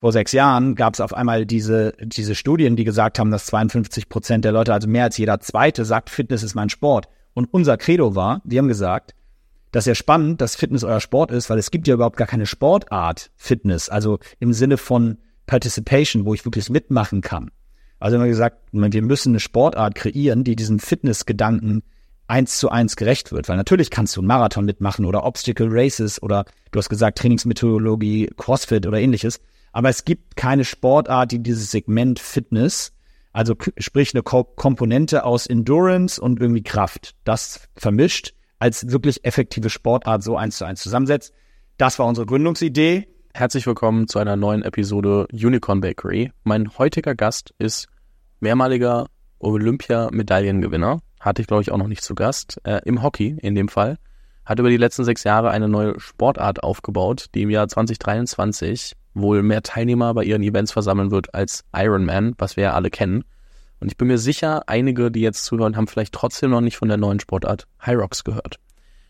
vor sechs Jahren gab es auf einmal diese, diese Studien, die gesagt haben, dass 52 Prozent der Leute, also mehr als jeder Zweite, sagt, Fitness ist mein Sport. Und unser Credo war, die haben gesagt, das ist ja spannend, dass Fitness euer Sport ist, weil es gibt ja überhaupt gar keine Sportart Fitness, also im Sinne von Participation, wo ich wirklich mitmachen kann. Also haben wir gesagt, wir müssen eine Sportart kreieren, die diesem Fitnessgedanken eins zu eins gerecht wird. Weil natürlich kannst du einen Marathon mitmachen oder Obstacle Races oder du hast gesagt Trainingsmethodologie, CrossFit oder ähnliches. Aber es gibt keine Sportart, die dieses Segment Fitness, also sprich eine Ko Komponente aus Endurance und irgendwie Kraft, das vermischt als wirklich effektive Sportart so eins zu eins zusammensetzt. Das war unsere Gründungsidee. Herzlich willkommen zu einer neuen Episode Unicorn Bakery. Mein heutiger Gast ist mehrmaliger Olympia-Medaillengewinner. Hatte ich, glaube ich, auch noch nicht zu Gast. Äh, Im Hockey in dem Fall. Hat über die letzten sechs Jahre eine neue Sportart aufgebaut, die im Jahr 2023 wohl mehr Teilnehmer bei ihren Events versammeln wird als Ironman, was wir ja alle kennen. Und ich bin mir sicher, einige, die jetzt zuhören, haben vielleicht trotzdem noch nicht von der neuen Sportart High Rocks gehört.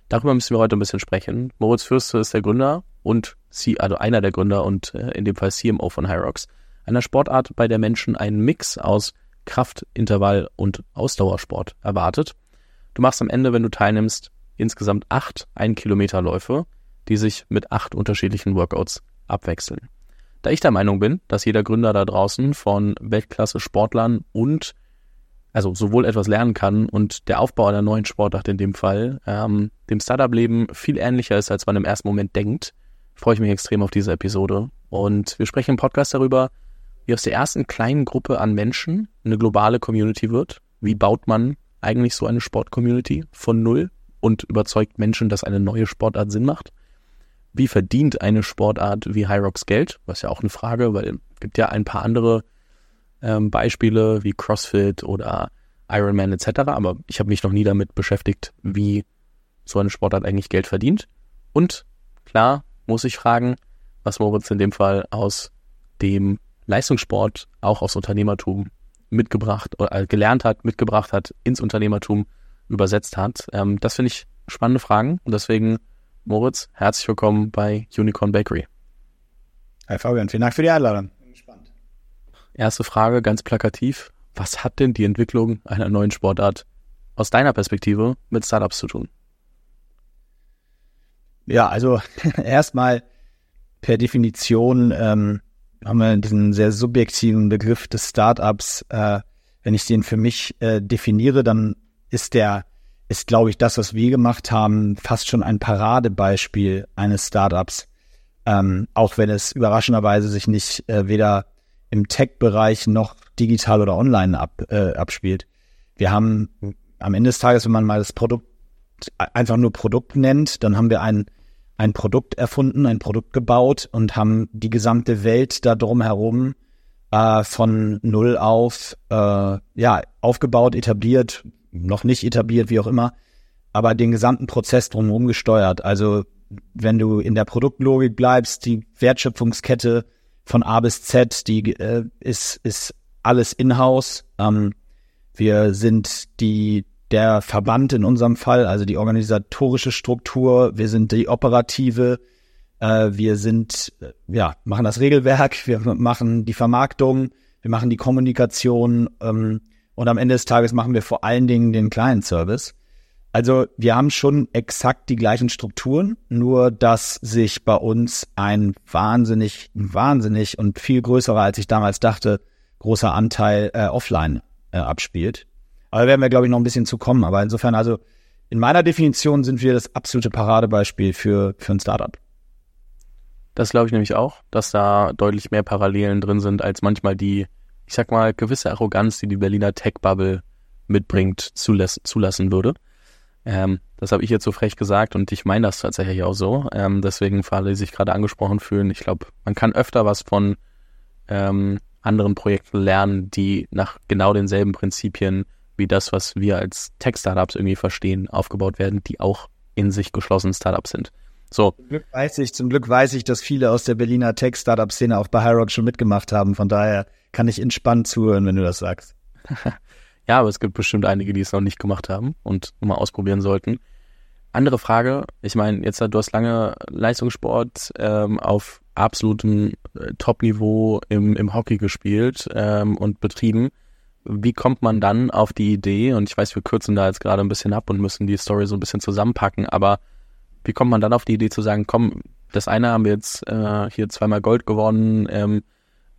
Darüber müssen wir heute ein bisschen sprechen. Moritz Fürste ist der Gründer und C, also einer der Gründer und äh, in dem Fall CMO von High Rocks. Einer Sportart, bei der Menschen einen Mix aus Kraft, Intervall und Ausdauersport erwartet. Du machst am Ende, wenn du teilnimmst, insgesamt acht Ein-Kilometer-Läufe, die sich mit acht unterschiedlichen Workouts abwechseln. Da ich der Meinung bin, dass jeder Gründer da draußen von Weltklasse-Sportlern und also sowohl etwas lernen kann und der Aufbau einer neuen Sportart in dem Fall ähm, dem Startup-Leben viel ähnlicher ist, als man im ersten Moment denkt, freue ich mich extrem auf diese Episode. Und wir sprechen im Podcast darüber, wie aus der ersten kleinen Gruppe an Menschen eine globale Community wird. Wie baut man eigentlich so eine Sport-Community von null und überzeugt Menschen, dass eine neue Sportart Sinn macht? Wie verdient eine Sportart wie Hyrox Geld? Was ja auch eine Frage, weil es gibt ja ein paar andere ähm, Beispiele wie CrossFit oder Ironman etc. Aber ich habe mich noch nie damit beschäftigt, wie so eine Sportart eigentlich Geld verdient. Und klar muss ich fragen, was Moritz in dem Fall aus dem Leistungssport auch aus Unternehmertum mitgebracht oder äh, gelernt hat, mitgebracht hat, ins Unternehmertum übersetzt hat. Ähm, das finde ich spannende Fragen und deswegen Moritz, herzlich willkommen bei Unicorn Bakery. Hi Fabian, vielen Dank für die Einladung. Bin gespannt. Erste Frage, ganz plakativ. Was hat denn die Entwicklung einer neuen Sportart aus deiner Perspektive mit Startups zu tun? Ja, also erstmal per Definition ähm, haben wir diesen sehr subjektiven Begriff des Startups. Äh, wenn ich den für mich äh, definiere, dann ist der ist, glaube ich, das, was wir gemacht haben, fast schon ein Paradebeispiel eines Startups. Ähm, auch wenn es überraschenderweise sich nicht äh, weder im Tech-Bereich noch digital oder online ab, äh, abspielt. Wir haben am Ende des Tages, wenn man mal das Produkt einfach nur Produkt nennt, dann haben wir ein, ein Produkt erfunden, ein Produkt gebaut und haben die gesamte Welt da drumherum äh, von null auf äh, ja aufgebaut, etabliert, noch nicht etabliert, wie auch immer, aber den gesamten Prozess drumherum gesteuert. Also wenn du in der Produktlogik bleibst, die Wertschöpfungskette von A bis Z, die äh, ist, ist alles in-house. Ähm, wir sind die, der Verband in unserem Fall, also die organisatorische Struktur. Wir sind die operative. Äh, wir sind, äh, ja, machen das Regelwerk. Wir machen die Vermarktung. Wir machen die Kommunikation. Ähm, und am Ende des Tages machen wir vor allen Dingen den Client-Service. Also wir haben schon exakt die gleichen Strukturen, nur dass sich bei uns ein wahnsinnig, wahnsinnig und viel größerer, als ich damals dachte, großer Anteil äh, offline äh, abspielt. Aber da werden wir, glaube ich, noch ein bisschen zu kommen. Aber insofern, also in meiner Definition sind wir das absolute Paradebeispiel für, für ein Startup. Das glaube ich nämlich auch, dass da deutlich mehr Parallelen drin sind, als manchmal die ich sag mal, gewisse Arroganz, die die Berliner Tech-Bubble mitbringt, zulass zulassen würde. Ähm, das habe ich jetzt so frech gesagt und ich meine das tatsächlich auch so. Ähm, deswegen, für alle, die sich gerade angesprochen fühlen, ich glaube, man kann öfter was von ähm, anderen Projekten lernen, die nach genau denselben Prinzipien wie das, was wir als Tech-Startups irgendwie verstehen, aufgebaut werden, die auch in sich geschlossen Startups sind. So. Zum Glück weiß ich, zum Glück weiß ich, dass viele aus der Berliner Tech-Startup-Szene auch bei Hyrock schon mitgemacht haben. Von daher kann ich entspannt zuhören, wenn du das sagst. ja, aber es gibt bestimmt einige, die es noch nicht gemacht haben und mal ausprobieren sollten. Andere Frage, ich meine, jetzt du hast lange Leistungssport ähm, auf absolutem äh, Top-Niveau im, im Hockey gespielt ähm, und betrieben. Wie kommt man dann auf die Idee, und ich weiß, wir kürzen da jetzt gerade ein bisschen ab und müssen die Story so ein bisschen zusammenpacken, aber wie kommt man dann auf die Idee zu sagen, komm, das eine haben wir jetzt äh, hier zweimal Gold gewonnen, ähm,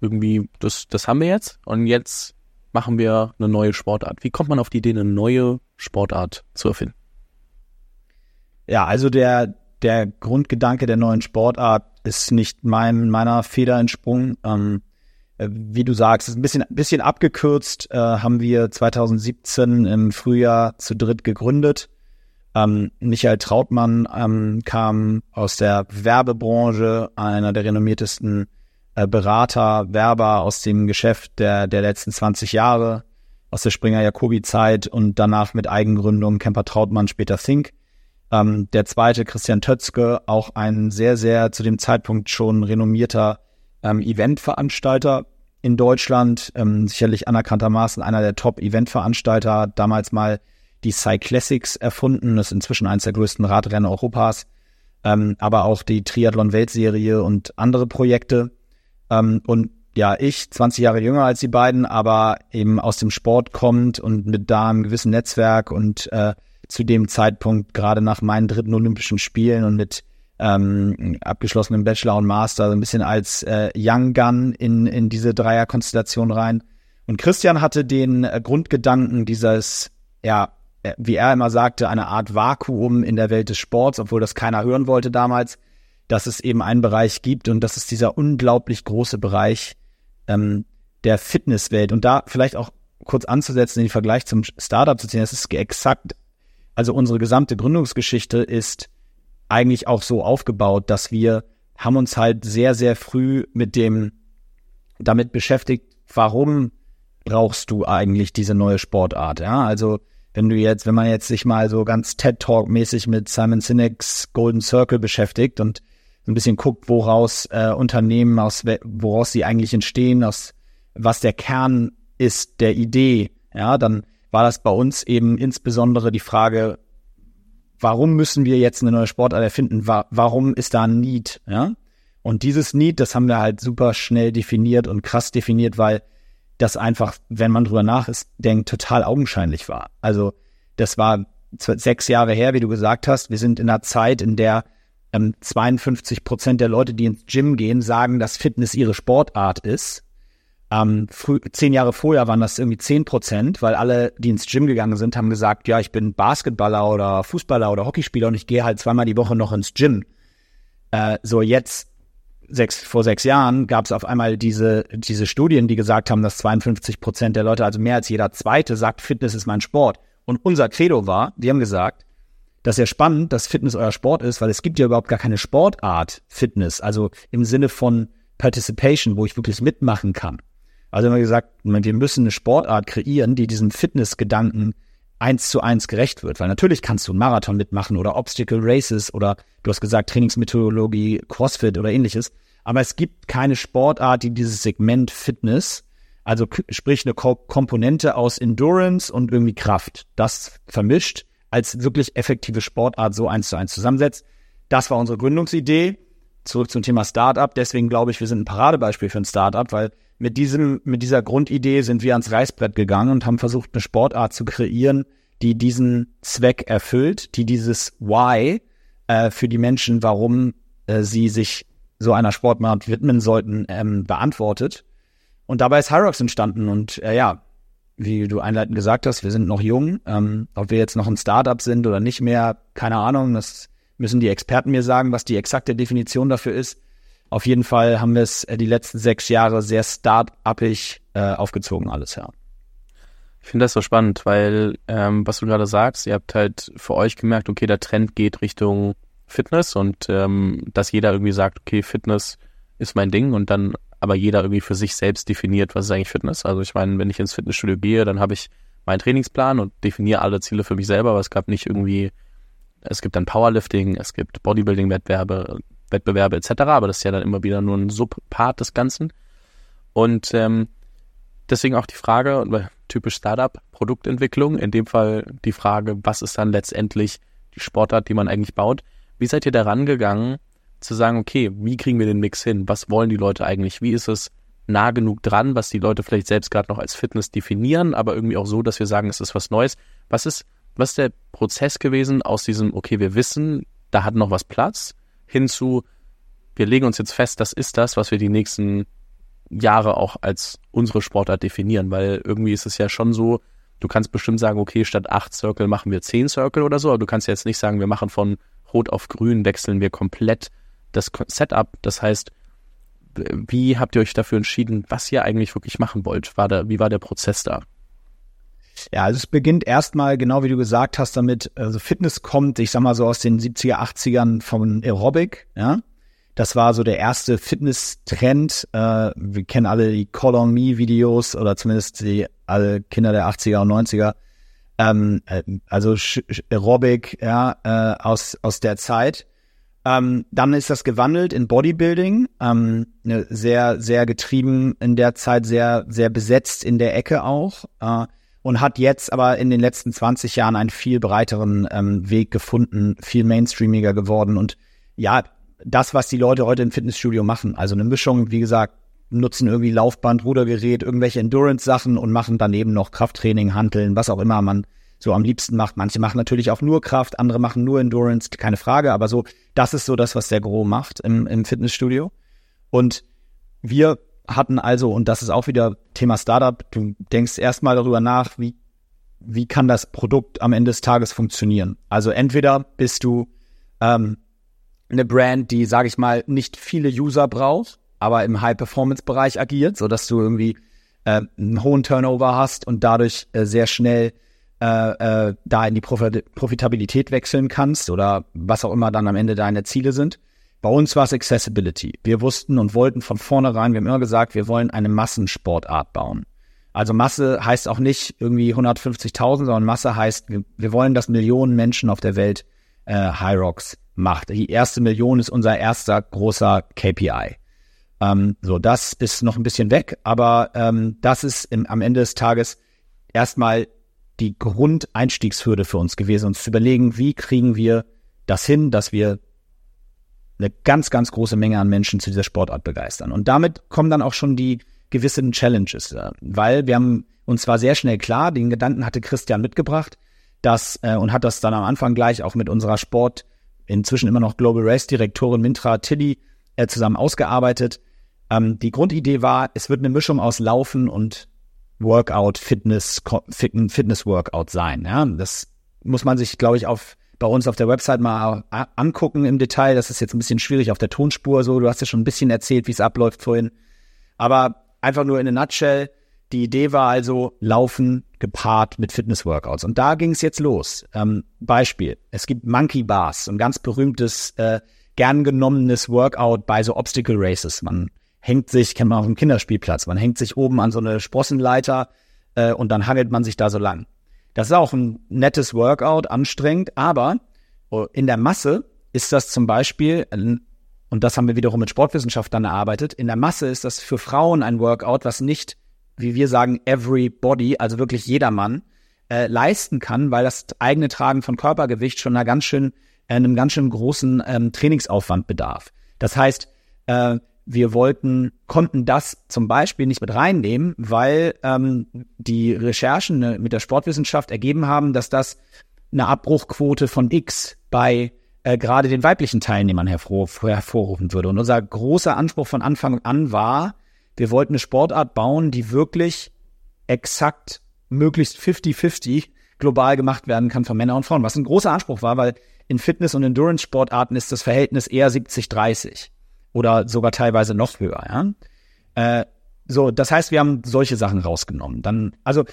irgendwie, das, das haben wir jetzt und jetzt machen wir eine neue Sportart. Wie kommt man auf die Idee, eine neue Sportart zu erfinden? Ja, also der, der Grundgedanke der neuen Sportart ist nicht mein, meiner Feder entsprungen. Ähm, äh, wie du sagst, ist ein bisschen, bisschen abgekürzt, äh, haben wir 2017 im Frühjahr zu dritt gegründet. Ähm, Michael Trautmann ähm, kam aus der Werbebranche, einer der renommiertesten Berater, Werber aus dem Geschäft der, der letzten 20 Jahre, aus der Springer-Jacobi-Zeit und danach mit Eigengründung Kemper Trautmann, später Think. Ähm, der zweite, Christian Tötzke, auch ein sehr, sehr zu dem Zeitpunkt schon renommierter ähm, Eventveranstalter in Deutschland, ähm, sicherlich anerkanntermaßen einer der Top-Eventveranstalter, damals mal die Cyclassics erfunden. Das ist inzwischen eines der größten Radrennen Europas. Ähm, aber auch die Triathlon-Weltserie und andere Projekte. Ähm, und ja, ich, 20 Jahre jünger als die beiden, aber eben aus dem Sport kommt und mit da einem gewissen Netzwerk und äh, zu dem Zeitpunkt gerade nach meinen dritten Olympischen Spielen und mit ähm, abgeschlossenem Bachelor und Master so ein bisschen als äh, Young Gun in, in diese Dreierkonstellation rein. Und Christian hatte den äh, Grundgedanken dieses, ja, äh, wie er immer sagte, eine Art Vakuum in der Welt des Sports, obwohl das keiner hören wollte damals, dass es eben einen Bereich gibt und das ist dieser unglaublich große Bereich ähm, der Fitnesswelt. Und da vielleicht auch kurz anzusetzen, den Vergleich zum Startup zu ziehen, das ist exakt, also unsere gesamte Gründungsgeschichte ist eigentlich auch so aufgebaut, dass wir haben uns halt sehr, sehr früh mit dem damit beschäftigt, warum brauchst du eigentlich diese neue Sportart? Ja, also wenn du jetzt, wenn man jetzt sich mal so ganz TED Talk mäßig mit Simon Sinek's Golden Circle beschäftigt und ein bisschen guckt, woraus äh, Unternehmen aus woraus sie eigentlich entstehen, aus was der Kern ist der Idee, ja, dann war das bei uns eben insbesondere die Frage, warum müssen wir jetzt eine neue Sportart erfinden? Wa warum ist da ein Need, ja? Und dieses Need, das haben wir halt super schnell definiert und krass definiert, weil das einfach, wenn man drüber nachdenkt, total augenscheinlich war. Also das war sechs Jahre her, wie du gesagt hast. Wir sind in einer Zeit, in der ähm, 52 Prozent der Leute, die ins Gym gehen, sagen, dass Fitness ihre Sportart ist. Ähm, früh, zehn Jahre vorher waren das irgendwie zehn Prozent, weil alle, die ins Gym gegangen sind, haben gesagt, ja, ich bin Basketballer oder Fußballer oder Hockeyspieler und ich gehe halt zweimal die Woche noch ins Gym. Äh, so jetzt sechs, vor sechs Jahren gab es auf einmal diese, diese Studien, die gesagt haben, dass 52 Prozent der Leute, also mehr als jeder Zweite, sagt, Fitness ist mein Sport. Und unser Credo war, die haben gesagt, das ist ja spannend, dass Fitness euer Sport ist, weil es gibt ja überhaupt gar keine Sportart Fitness, also im Sinne von Participation, wo ich wirklich mitmachen kann. Also wir gesagt, wir müssen eine Sportart kreieren, die diesem Fitnessgedanken eins zu eins gerecht wird. Weil natürlich kannst du einen Marathon mitmachen oder Obstacle Races oder du hast gesagt Trainingsmethodologie, CrossFit oder ähnliches. Aber es gibt keine Sportart, die dieses Segment Fitness, also sprich eine Ko Komponente aus Endurance und irgendwie Kraft, das vermischt als wirklich effektive Sportart so eins zu eins zusammensetzt. Das war unsere Gründungsidee. Zurück zum Thema Startup. Deswegen glaube ich, wir sind ein Paradebeispiel für ein Startup, weil mit diesem, mit dieser Grundidee sind wir ans Reißbrett gegangen und haben versucht, eine Sportart zu kreieren, die diesen Zweck erfüllt, die dieses Why äh, für die Menschen, warum äh, sie sich so einer Sportart widmen sollten, ähm, beantwortet. Und dabei ist Hyrox entstanden und äh, ja, wie du einleitend gesagt hast, wir sind noch jung. Ähm, ob wir jetzt noch ein Startup sind oder nicht mehr, keine Ahnung. Das müssen die Experten mir sagen, was die exakte Definition dafür ist. Auf jeden Fall haben wir es äh, die letzten sechs Jahre sehr start-upig äh, aufgezogen, alles, ja. Ich finde das so spannend, weil, ähm, was du gerade sagst, ihr habt halt für euch gemerkt, okay, der Trend geht Richtung Fitness und ähm, dass jeder irgendwie sagt, okay, Fitness ist mein Ding und dann aber jeder irgendwie für sich selbst definiert, was ist eigentlich Fitness. Also ich meine, wenn ich ins Fitnessstudio gehe, dann habe ich meinen Trainingsplan und definiere alle Ziele für mich selber, aber es gab nicht irgendwie, es gibt dann Powerlifting, es gibt Bodybuilding-Wettbewerbe, Wettbewerbe etc., aber das ist ja dann immer wieder nur ein Subpart des Ganzen. Und ähm, deswegen auch die Frage, typisch Startup, Produktentwicklung, in dem Fall die Frage, was ist dann letztendlich die Sportart, die man eigentlich baut. Wie seid ihr da rangegangen, zu sagen, okay, wie kriegen wir den Mix hin? Was wollen die Leute eigentlich? Wie ist es nah genug dran, was die Leute vielleicht selbst gerade noch als Fitness definieren, aber irgendwie auch so, dass wir sagen, es ist was Neues. Was ist, was ist der Prozess gewesen aus diesem, okay, wir wissen, da hat noch was Platz, hin zu, wir legen uns jetzt fest, das ist das, was wir die nächsten Jahre auch als unsere Sportart definieren, weil irgendwie ist es ja schon so, du kannst bestimmt sagen, okay, statt acht Circle machen wir zehn Circle oder so, aber du kannst jetzt nicht sagen, wir machen von Rot auf Grün, wechseln wir komplett das Setup. Das heißt, wie habt ihr euch dafür entschieden, was ihr eigentlich wirklich machen wollt? War da, wie war der Prozess da? Ja, also es beginnt erstmal, genau wie du gesagt hast, damit, also Fitness kommt, ich sag mal so aus den 70er, 80ern von Aerobic, ja. Das war so der erste Fitness-Trend. Äh, wir kennen alle die Call on Me Videos oder zumindest die alle Kinder der 80er und 90er. Ähm, äh, also Aerobic, ja, äh, aus, aus der Zeit. Ähm, dann ist das gewandelt in Bodybuilding, ähm, ne, sehr, sehr getrieben in der Zeit, sehr, sehr besetzt in der Ecke auch. Äh, und hat jetzt aber in den letzten 20 Jahren einen viel breiteren ähm, Weg gefunden, viel mainstreamiger geworden. Und ja, das, was die Leute heute im Fitnessstudio machen, also eine Mischung, wie gesagt, nutzen irgendwie Laufband, Rudergerät, irgendwelche Endurance-Sachen und machen daneben noch Krafttraining, Hanteln, was auch immer man so am liebsten macht. Manche machen natürlich auch nur Kraft, andere machen nur Endurance, keine Frage, aber so, das ist so das, was der Gros macht im, im Fitnessstudio. Und wir hatten also, und das ist auch wieder Thema Startup, du denkst erstmal darüber nach, wie, wie kann das Produkt am Ende des Tages funktionieren. Also entweder bist du ähm, eine Brand, die, sage ich mal, nicht viele User braucht, aber im High-Performance-Bereich agiert, so dass du irgendwie äh, einen hohen Turnover hast und dadurch äh, sehr schnell äh, äh, da in die Profit Profitabilität wechseln kannst oder was auch immer dann am Ende deine Ziele sind. Bei uns war es Accessibility. Wir wussten und wollten von vornherein, wir haben immer gesagt, wir wollen eine Massensportart bauen. Also Masse heißt auch nicht irgendwie 150.000, sondern Masse heißt, wir, wir, wollen, dass Millionen Menschen auf der Welt äh, High Rocks macht. Die erste Million ist unser erster großer KPI. Ähm, so, das ist noch ein bisschen weg, aber ähm, das ist im, am Ende des Tages erstmal die Grundeinstiegshürde für uns gewesen, uns zu überlegen, wie kriegen wir das hin, dass wir eine ganz, ganz große Menge an Menschen zu dieser Sportart begeistern. Und damit kommen dann auch schon die gewissen Challenges, weil wir haben uns zwar sehr schnell klar, den Gedanken hatte Christian mitgebracht, dass äh, und hat das dann am Anfang gleich auch mit unserer Sport inzwischen immer noch Global Race Direktorin Mintra Tilly äh, zusammen ausgearbeitet. Ähm, die Grundidee war, es wird eine Mischung aus Laufen und Workout, Fitness, Fitness Workout sein. Ja, das muss man sich, glaube ich, auf bei uns auf der Website mal angucken im Detail. Das ist jetzt ein bisschen schwierig auf der Tonspur. So, du hast ja schon ein bisschen erzählt, wie es abläuft vorhin. Aber einfach nur in a nutshell. Die Idee war also Laufen gepaart mit Fitness-Workouts. Und da ging es jetzt los. Ähm, Beispiel. Es gibt Monkey Bars, ein ganz berühmtes, äh, gern genommenes Workout bei so Obstacle Races. Man hängt sich, kennt man auf dem Kinderspielplatz, man hängt sich oben an so eine Sprossenleiter äh, und dann hangelt man sich da so lang. Das ist auch ein nettes Workout, anstrengend, aber oh, in der Masse ist das zum Beispiel, und das haben wir wiederum mit Sportwissenschaftlern erarbeitet, in der Masse ist das für Frauen ein Workout, was nicht, wie wir sagen, everybody, also wirklich jedermann, äh, leisten kann, weil das eigene Tragen von Körpergewicht schon einer ganz schön, einem ganz schön großen ähm, Trainingsaufwand bedarf. Das heißt, äh, wir wollten, konnten das zum Beispiel nicht mit reinnehmen, weil ähm, die Recherchen ne, mit der Sportwissenschaft ergeben haben, dass das eine Abbruchquote von X bei äh, gerade den weiblichen Teilnehmern hervor, hervorrufen würde. Und unser großer Anspruch von Anfang an war, wir wollten eine Sportart bauen, die wirklich exakt möglichst 50-50 global gemacht werden kann von Männern und Frauen. Was ein großer Anspruch war, weil in Fitness- und Endurance-Sportarten ist das Verhältnis eher 70-30 oder sogar teilweise noch höher. Ja? Äh, so, das heißt, wir haben solche Sachen rausgenommen. Dann, also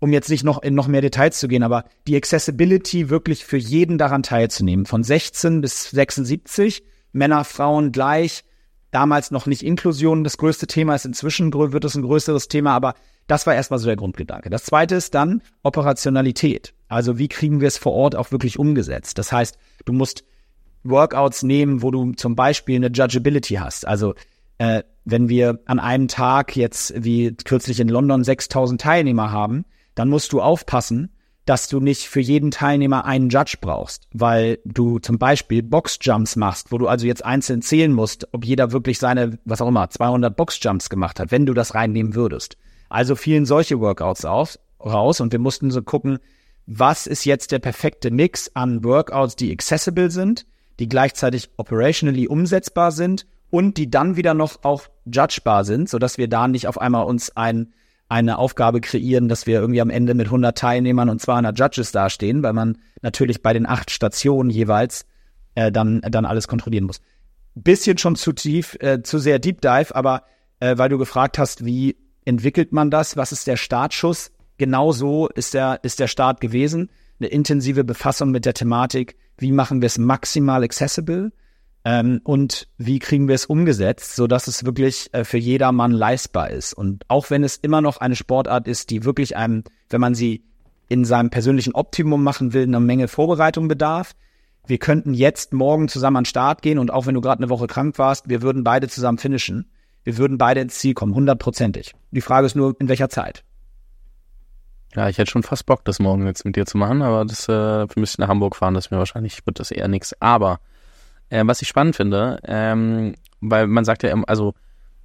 um jetzt nicht noch in noch mehr Details zu gehen, aber die Accessibility wirklich für jeden daran teilzunehmen, von 16 bis 76, Männer, Frauen gleich, damals noch nicht Inklusion, das größte Thema ist inzwischen, wird es ein größeres Thema, aber das war erstmal so der Grundgedanke. Das zweite ist dann Operationalität. Also wie kriegen wir es vor Ort auch wirklich umgesetzt? Das heißt, du musst Workouts nehmen, wo du zum Beispiel eine Judgeability hast. Also äh, wenn wir an einem Tag jetzt wie kürzlich in London 6000 Teilnehmer haben, dann musst du aufpassen, dass du nicht für jeden Teilnehmer einen Judge brauchst, weil du zum Beispiel Boxjumps machst, wo du also jetzt einzeln zählen musst, ob jeder wirklich seine, was auch immer, 200 Boxjumps gemacht hat, wenn du das reinnehmen würdest. Also fielen solche Workouts auf, raus und wir mussten so gucken, was ist jetzt der perfekte Mix an Workouts, die accessible sind, die gleichzeitig operationally umsetzbar sind und die dann wieder noch auch judgebar sind, sodass wir da nicht auf einmal uns ein, eine Aufgabe kreieren, dass wir irgendwie am Ende mit 100 Teilnehmern und 200 Judges dastehen, weil man natürlich bei den acht Stationen jeweils äh, dann, dann alles kontrollieren muss. Bisschen schon zu tief, äh, zu sehr Deep Dive, aber äh, weil du gefragt hast, wie entwickelt man das, was ist der Startschuss? Genau so ist der, ist der Start gewesen. Eine intensive Befassung mit der Thematik, wie machen wir es maximal accessible ähm, und wie kriegen wir es umgesetzt, so dass es wirklich äh, für jedermann leistbar ist. Und auch wenn es immer noch eine Sportart ist, die wirklich einem, wenn man sie in seinem persönlichen Optimum machen will, eine Menge Vorbereitung bedarf. Wir könnten jetzt morgen zusammen an den Start gehen und auch wenn du gerade eine Woche krank warst, wir würden beide zusammen finishen. Wir würden beide ins Ziel kommen, hundertprozentig. Die Frage ist nur, in welcher Zeit. Ja, ich hätte schon fast Bock, das morgen jetzt mit dir zu machen, aber das, äh, wir müssen nach Hamburg fahren, das ist mir wahrscheinlich, wird das eher nix. Aber äh, was ich spannend finde, ähm, weil man sagt ja, also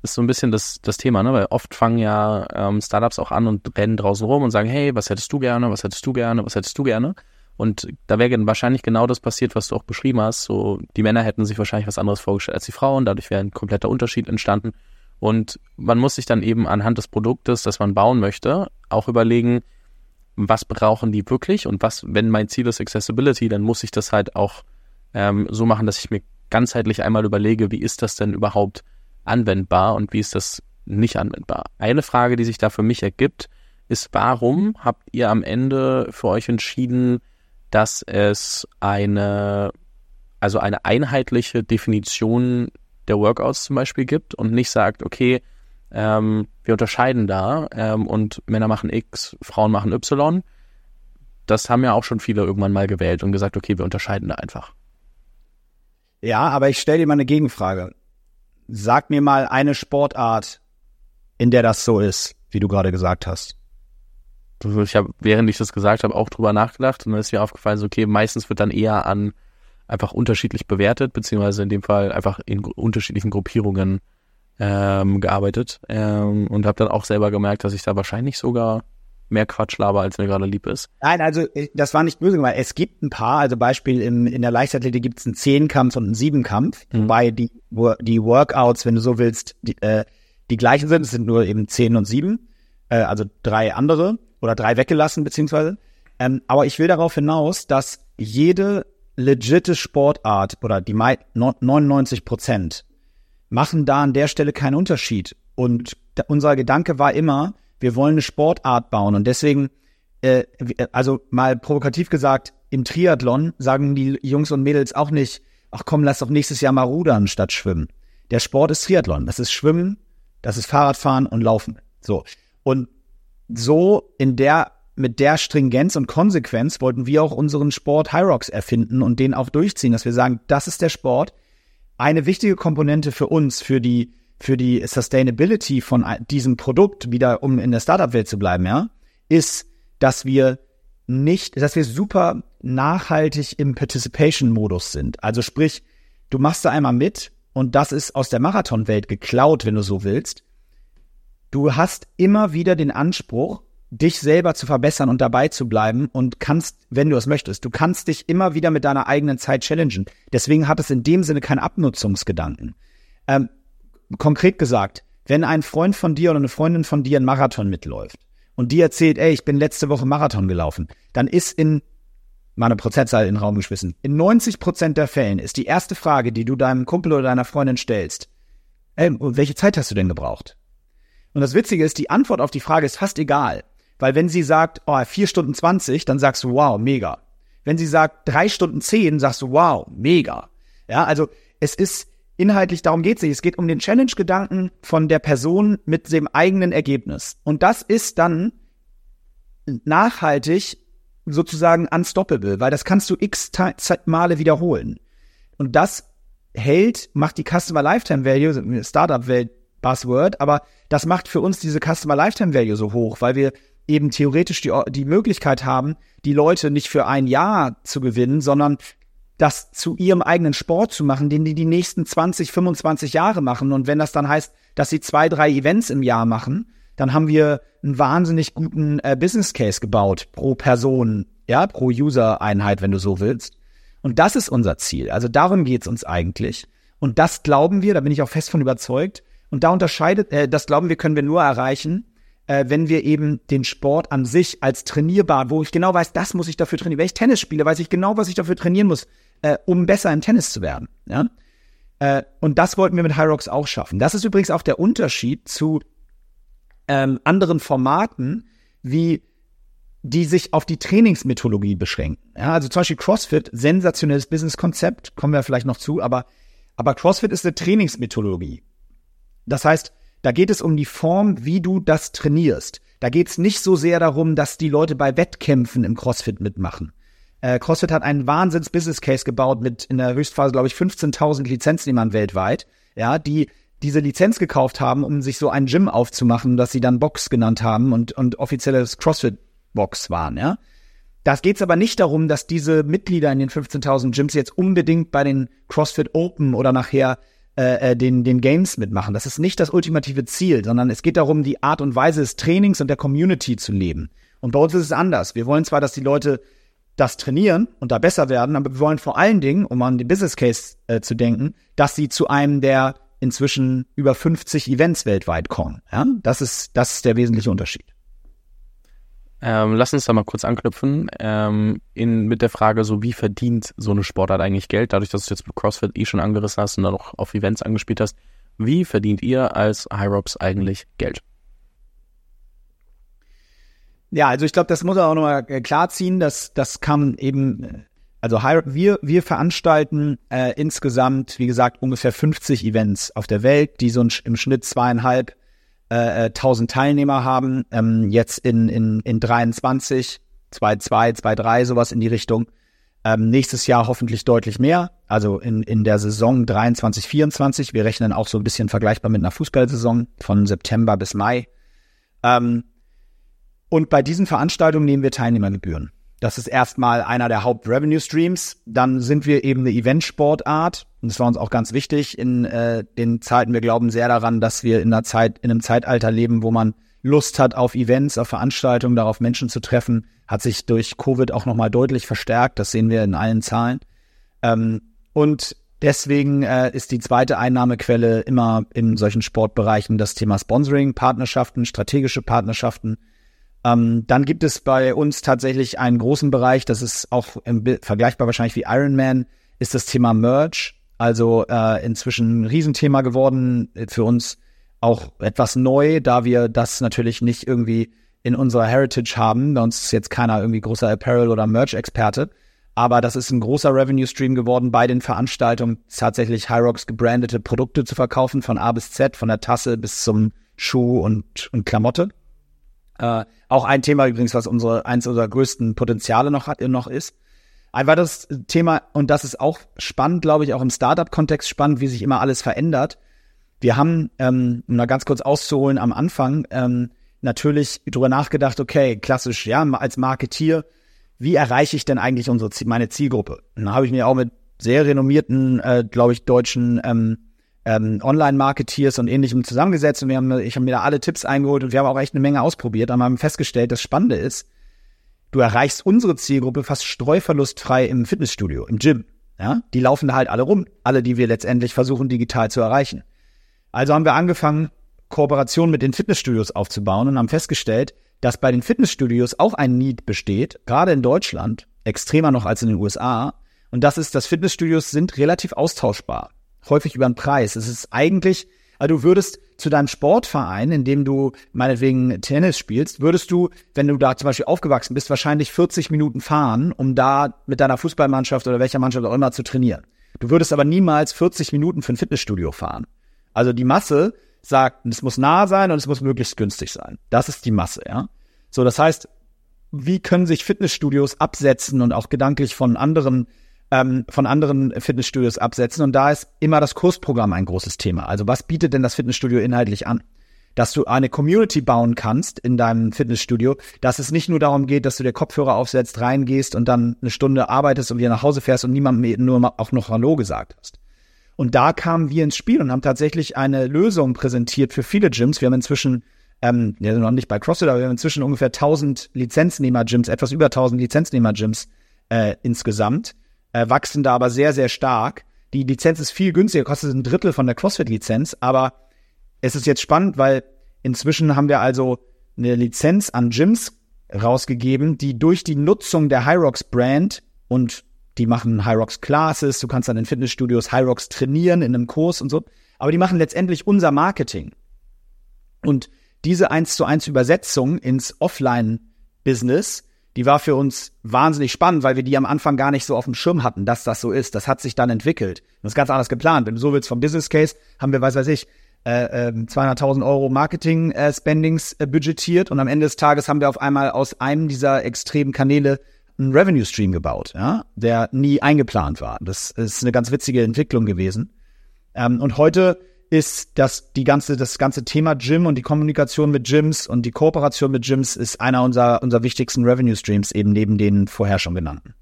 ist so ein bisschen das, das Thema, ne? Weil oft fangen ja ähm, Startups auch an und rennen draußen rum und sagen, hey, was hättest du gerne, was hättest du gerne, was hättest du gerne? Und da wäre wahrscheinlich genau das passiert, was du auch beschrieben hast. So, die Männer hätten sich wahrscheinlich was anderes vorgestellt als die Frauen, dadurch wäre ein kompletter Unterschied entstanden. Und man muss sich dann eben anhand des Produktes, das man bauen möchte, auch überlegen, was brauchen die wirklich und was, wenn mein Ziel ist Accessibility, dann muss ich das halt auch ähm, so machen, dass ich mir ganzheitlich einmal überlege, wie ist das denn überhaupt anwendbar und wie ist das nicht anwendbar. Eine Frage, die sich da für mich ergibt, ist, warum habt ihr am Ende für euch entschieden, dass es eine, also eine einheitliche Definition der Workouts zum Beispiel gibt und nicht sagt, okay, ähm, wir unterscheiden da ähm, und Männer machen X, Frauen machen Y. Das haben ja auch schon viele irgendwann mal gewählt und gesagt, okay, wir unterscheiden da einfach. Ja, aber ich stelle dir mal eine Gegenfrage. Sag mir mal eine Sportart, in der das so ist, wie du gerade gesagt hast. Ich habe, während ich das gesagt habe, auch drüber nachgedacht und dann ist mir aufgefallen, so, okay, meistens wird dann eher an einfach unterschiedlich bewertet, beziehungsweise in dem Fall einfach in unterschiedlichen Gruppierungen ähm, gearbeitet ähm, und habe dann auch selber gemerkt, dass ich da wahrscheinlich sogar mehr Quatsch laber, als mir gerade lieb ist. Nein, also äh, das war nicht böse gemeint. Es gibt ein paar, also Beispiel im, in der Leichtathletik gibt es einen Zehnkampf und einen Siebenkampf, mhm. wobei die, die Workouts, wenn du so willst, die, äh, die gleichen sind. Es sind nur eben zehn und sieben, äh, also drei andere oder drei weggelassen beziehungsweise. Ähm, aber ich will darauf hinaus, dass jede legitime Sportart oder die 99 Prozent machen da an der Stelle keinen Unterschied. Und unser Gedanke war immer, wir wollen eine Sportart bauen. Und deswegen, äh, also mal provokativ gesagt, im Triathlon sagen die Jungs und Mädels auch nicht, ach komm, lass doch nächstes Jahr mal rudern statt schwimmen. Der Sport ist Triathlon. Das ist Schwimmen, das ist Fahrradfahren und Laufen. So. Und so in der, mit der Stringenz und Konsequenz wollten wir auch unseren Sport Rocks erfinden und den auch durchziehen, dass wir sagen, das ist der Sport, eine wichtige Komponente für uns, für die, für die Sustainability von diesem Produkt, wieder um in der Startup-Welt zu bleiben, ja, ist, dass wir nicht, dass wir super nachhaltig im Participation-Modus sind. Also sprich, du machst da einmal mit und das ist aus der Marathon-Welt geklaut, wenn du so willst. Du hast immer wieder den Anspruch, dich selber zu verbessern und dabei zu bleiben und kannst, wenn du es möchtest, du kannst dich immer wieder mit deiner eigenen Zeit challengen. Deswegen hat es in dem Sinne keinen Abnutzungsgedanken. Ähm, konkret gesagt, wenn ein Freund von dir oder eine Freundin von dir einen Marathon mitläuft und die erzählt, ey, ich bin letzte Woche Marathon gelaufen, dann ist in mal eine Prozentzahl in den Raum geschmissen. In 90 Prozent der Fällen ist die erste Frage, die du deinem Kumpel oder deiner Freundin stellst, ey, welche Zeit hast du denn gebraucht? Und das Witzige ist, die Antwort auf die Frage ist fast egal. Weil wenn sie sagt, oh, vier Stunden zwanzig, dann sagst du, wow, mega. Wenn sie sagt drei Stunden zehn, sagst du, wow, mega. Ja, also es ist inhaltlich, darum geht es nicht. Es geht um den Challenge-Gedanken von der Person mit dem eigenen Ergebnis. Und das ist dann nachhaltig sozusagen unstoppable, weil das kannst du x Male wiederholen. Und das hält, macht die Customer Lifetime Value, Startup-Welt Buzzword, aber das macht für uns diese Customer Lifetime Value so hoch, weil wir eben theoretisch die, die Möglichkeit haben, die Leute nicht für ein Jahr zu gewinnen, sondern das zu ihrem eigenen Sport zu machen, den die die nächsten 20, 25 Jahre machen. Und wenn das dann heißt, dass sie zwei, drei Events im Jahr machen, dann haben wir einen wahnsinnig guten äh, Business Case gebaut pro Person, ja, pro User-Einheit, wenn du so willst. Und das ist unser Ziel. Also darum geht's uns eigentlich. Und das glauben wir, da bin ich auch fest von überzeugt. Und da unterscheidet, äh, das glauben wir, können wir nur erreichen, äh, wenn wir eben den Sport an sich als trainierbar, wo ich genau weiß, das muss ich dafür trainieren. Wenn ich Tennis spiele, weiß ich genau, was ich dafür trainieren muss, äh, um besser im Tennis zu werden. Ja? Äh, und das wollten wir mit High Rocks auch schaffen. Das ist übrigens auch der Unterschied zu ähm, anderen Formaten, wie die sich auf die Trainingsmethodologie beschränken. Ja, also zum Beispiel CrossFit, sensationelles Businesskonzept, kommen wir vielleicht noch zu, aber, aber CrossFit ist eine Trainingsmethodologie. Das heißt, da geht es um die Form, wie du das trainierst. Da geht es nicht so sehr darum, dass die Leute bei Wettkämpfen im CrossFit mitmachen. Äh, CrossFit hat einen Wahnsinns-Business-Case gebaut mit in der Höchstphase, glaube ich, 15.000 Lizenznehmern weltweit, ja, die diese Lizenz gekauft haben, um sich so ein Gym aufzumachen, das sie dann Box genannt haben und, und offizielles CrossFit-Box waren, ja. Das geht's aber nicht darum, dass diese Mitglieder in den 15.000 Gyms jetzt unbedingt bei den CrossFit Open oder nachher äh, äh, den, den Games mitmachen. Das ist nicht das ultimative Ziel, sondern es geht darum, die Art und Weise des Trainings und der Community zu leben. Und bei uns ist es anders. Wir wollen zwar, dass die Leute das trainieren und da besser werden, aber wir wollen vor allen Dingen, um an den Business Case äh, zu denken, dass sie zu einem der inzwischen über 50 Events weltweit kommen. Ja? Das ist, das ist der wesentliche Unterschied. Ähm, lass uns da mal kurz anknüpfen ähm, in, mit der Frage, so wie verdient so eine Sportart eigentlich Geld? Dadurch, dass du jetzt mit CrossFit eh schon angerissen hast und dann noch auf Events angespielt hast, wie verdient ihr als Hyrox eigentlich Geld? Ja, also ich glaube, das muss man auch nochmal äh, klarziehen, dass das kam eben, äh, also wir, wir veranstalten äh, insgesamt, wie gesagt, ungefähr 50 Events auf der Welt, die so im Schnitt zweieinhalb äh, 1000 äh, Teilnehmer haben, ähm, jetzt in, in, in 23, 2-2, 2-3, sowas in die Richtung. Ähm, nächstes Jahr hoffentlich deutlich mehr, also in, in der Saison 23, 24. Wir rechnen auch so ein bisschen vergleichbar mit einer Fußballsaison von September bis Mai. Ähm, und bei diesen Veranstaltungen nehmen wir Teilnehmergebühren. Das ist erstmal einer der Haupt-Revenue-Streams. Dann sind wir eben eine Eventsportart. Und das war uns auch ganz wichtig in äh, den Zeiten. Wir glauben sehr daran, dass wir in einer Zeit, in einem Zeitalter leben, wo man Lust hat auf Events, auf Veranstaltungen, darauf Menschen zu treffen. Hat sich durch Covid auch nochmal deutlich verstärkt. Das sehen wir in allen Zahlen. Ähm, und deswegen äh, ist die zweite Einnahmequelle immer in solchen Sportbereichen das Thema Sponsoring, Partnerschaften, strategische Partnerschaften ähm, dann gibt es bei uns tatsächlich einen großen Bereich, das ist auch vergleichbar wahrscheinlich wie Ironman, ist das Thema Merch. Also äh, inzwischen ein Riesenthema geworden, für uns auch etwas neu, da wir das natürlich nicht irgendwie in unserer Heritage haben. Bei uns ist jetzt keiner irgendwie großer Apparel- oder Merch-Experte. Aber das ist ein großer Revenue-Stream geworden bei den Veranstaltungen, tatsächlich Hyrox gebrandete Produkte zu verkaufen, von A bis Z, von der Tasse bis zum Schuh und, und Klamotte. Äh, auch ein Thema übrigens, was unsere, eins unserer größten Potenziale noch hat, noch ist. Ein weiteres Thema, und das ist auch spannend, glaube ich, auch im Startup-Kontext spannend, wie sich immer alles verändert. Wir haben, ähm, um da ganz kurz auszuholen, am Anfang ähm, natürlich drüber nachgedacht, okay, klassisch, ja, als Marketier, wie erreiche ich denn eigentlich unsere, meine Zielgruppe? Und da habe ich mir auch mit sehr renommierten, äh, glaube ich, deutschen ähm, ähm, Online-Marketeers und ähnlichem zusammengesetzt und wir haben, ich habe mir da alle Tipps eingeholt und wir haben auch echt eine Menge ausprobiert und haben festgestellt, das Spannende ist, du erreichst unsere Zielgruppe fast streuverlustfrei im Fitnessstudio, im Gym. Ja, die laufen da halt alle rum, alle, die wir letztendlich versuchen digital zu erreichen. Also haben wir angefangen, Kooperationen mit den Fitnessstudios aufzubauen und haben festgestellt, dass bei den Fitnessstudios auch ein Need besteht, gerade in Deutschland, extremer noch als in den USA. Und das ist, dass Fitnessstudios sind relativ austauschbar häufig über den Preis. Es ist eigentlich, also du würdest zu deinem Sportverein, in dem du meinetwegen Tennis spielst, würdest du, wenn du da zum Beispiel aufgewachsen bist, wahrscheinlich 40 Minuten fahren, um da mit deiner Fußballmannschaft oder welcher Mannschaft auch immer zu trainieren. Du würdest aber niemals 40 Minuten für ein Fitnessstudio fahren. Also die Masse sagt, es muss nah sein und es muss möglichst günstig sein. Das ist die Masse, ja. So, das heißt, wie können sich Fitnessstudios absetzen und auch gedanklich von anderen ähm, von anderen Fitnessstudios absetzen. Und da ist immer das Kursprogramm ein großes Thema. Also was bietet denn das Fitnessstudio inhaltlich an? dass du eine Community bauen kannst in deinem Fitnessstudio, dass es nicht nur darum geht, dass du dir Kopfhörer aufsetzt, reingehst und dann eine Stunde arbeitest und wieder nach Hause fährst und niemandem nur auch noch Hallo gesagt hast. Und da kamen wir ins Spiel und haben tatsächlich eine Lösung präsentiert für viele Gyms. Wir haben inzwischen, ähm, ja, noch nicht bei CrossFit, aber wir haben inzwischen ungefähr 1000 Lizenznehmer-Gyms, etwas über 1000 Lizenznehmer-Gyms äh, insgesamt, äh, wachsen da aber sehr, sehr stark. Die Lizenz ist viel günstiger, kostet ein Drittel von der CrossFit-Lizenz, aber es ist jetzt spannend, weil inzwischen haben wir also eine Lizenz an Gyms rausgegeben, die durch die Nutzung der Hyrox Brand und die machen Hyrox Classes, du kannst dann in Fitnessstudios Hyrox trainieren in einem Kurs und so, aber die machen letztendlich unser Marketing. Und diese eins zu eins Übersetzung ins Offline Business, die war für uns wahnsinnig spannend, weil wir die am Anfang gar nicht so auf dem Schirm hatten, dass das so ist. Das hat sich dann entwickelt. Das ist ganz anders geplant. Wenn du so willst vom Business Case, haben wir, weiß weiß ich, äh, 200.000 ähm, Euro Marketing-Spendings äh, äh, budgetiert und am Ende des Tages haben wir auf einmal aus einem dieser extremen Kanäle einen Revenue Stream gebaut, ja, der nie eingeplant war. Das ist eine ganz witzige Entwicklung gewesen. Ähm, und heute ist das die ganze das ganze Thema Gym und die Kommunikation mit Gyms und die Kooperation mit Gyms ist einer unserer unserer wichtigsten Revenue Streams eben neben den vorher schon genannten.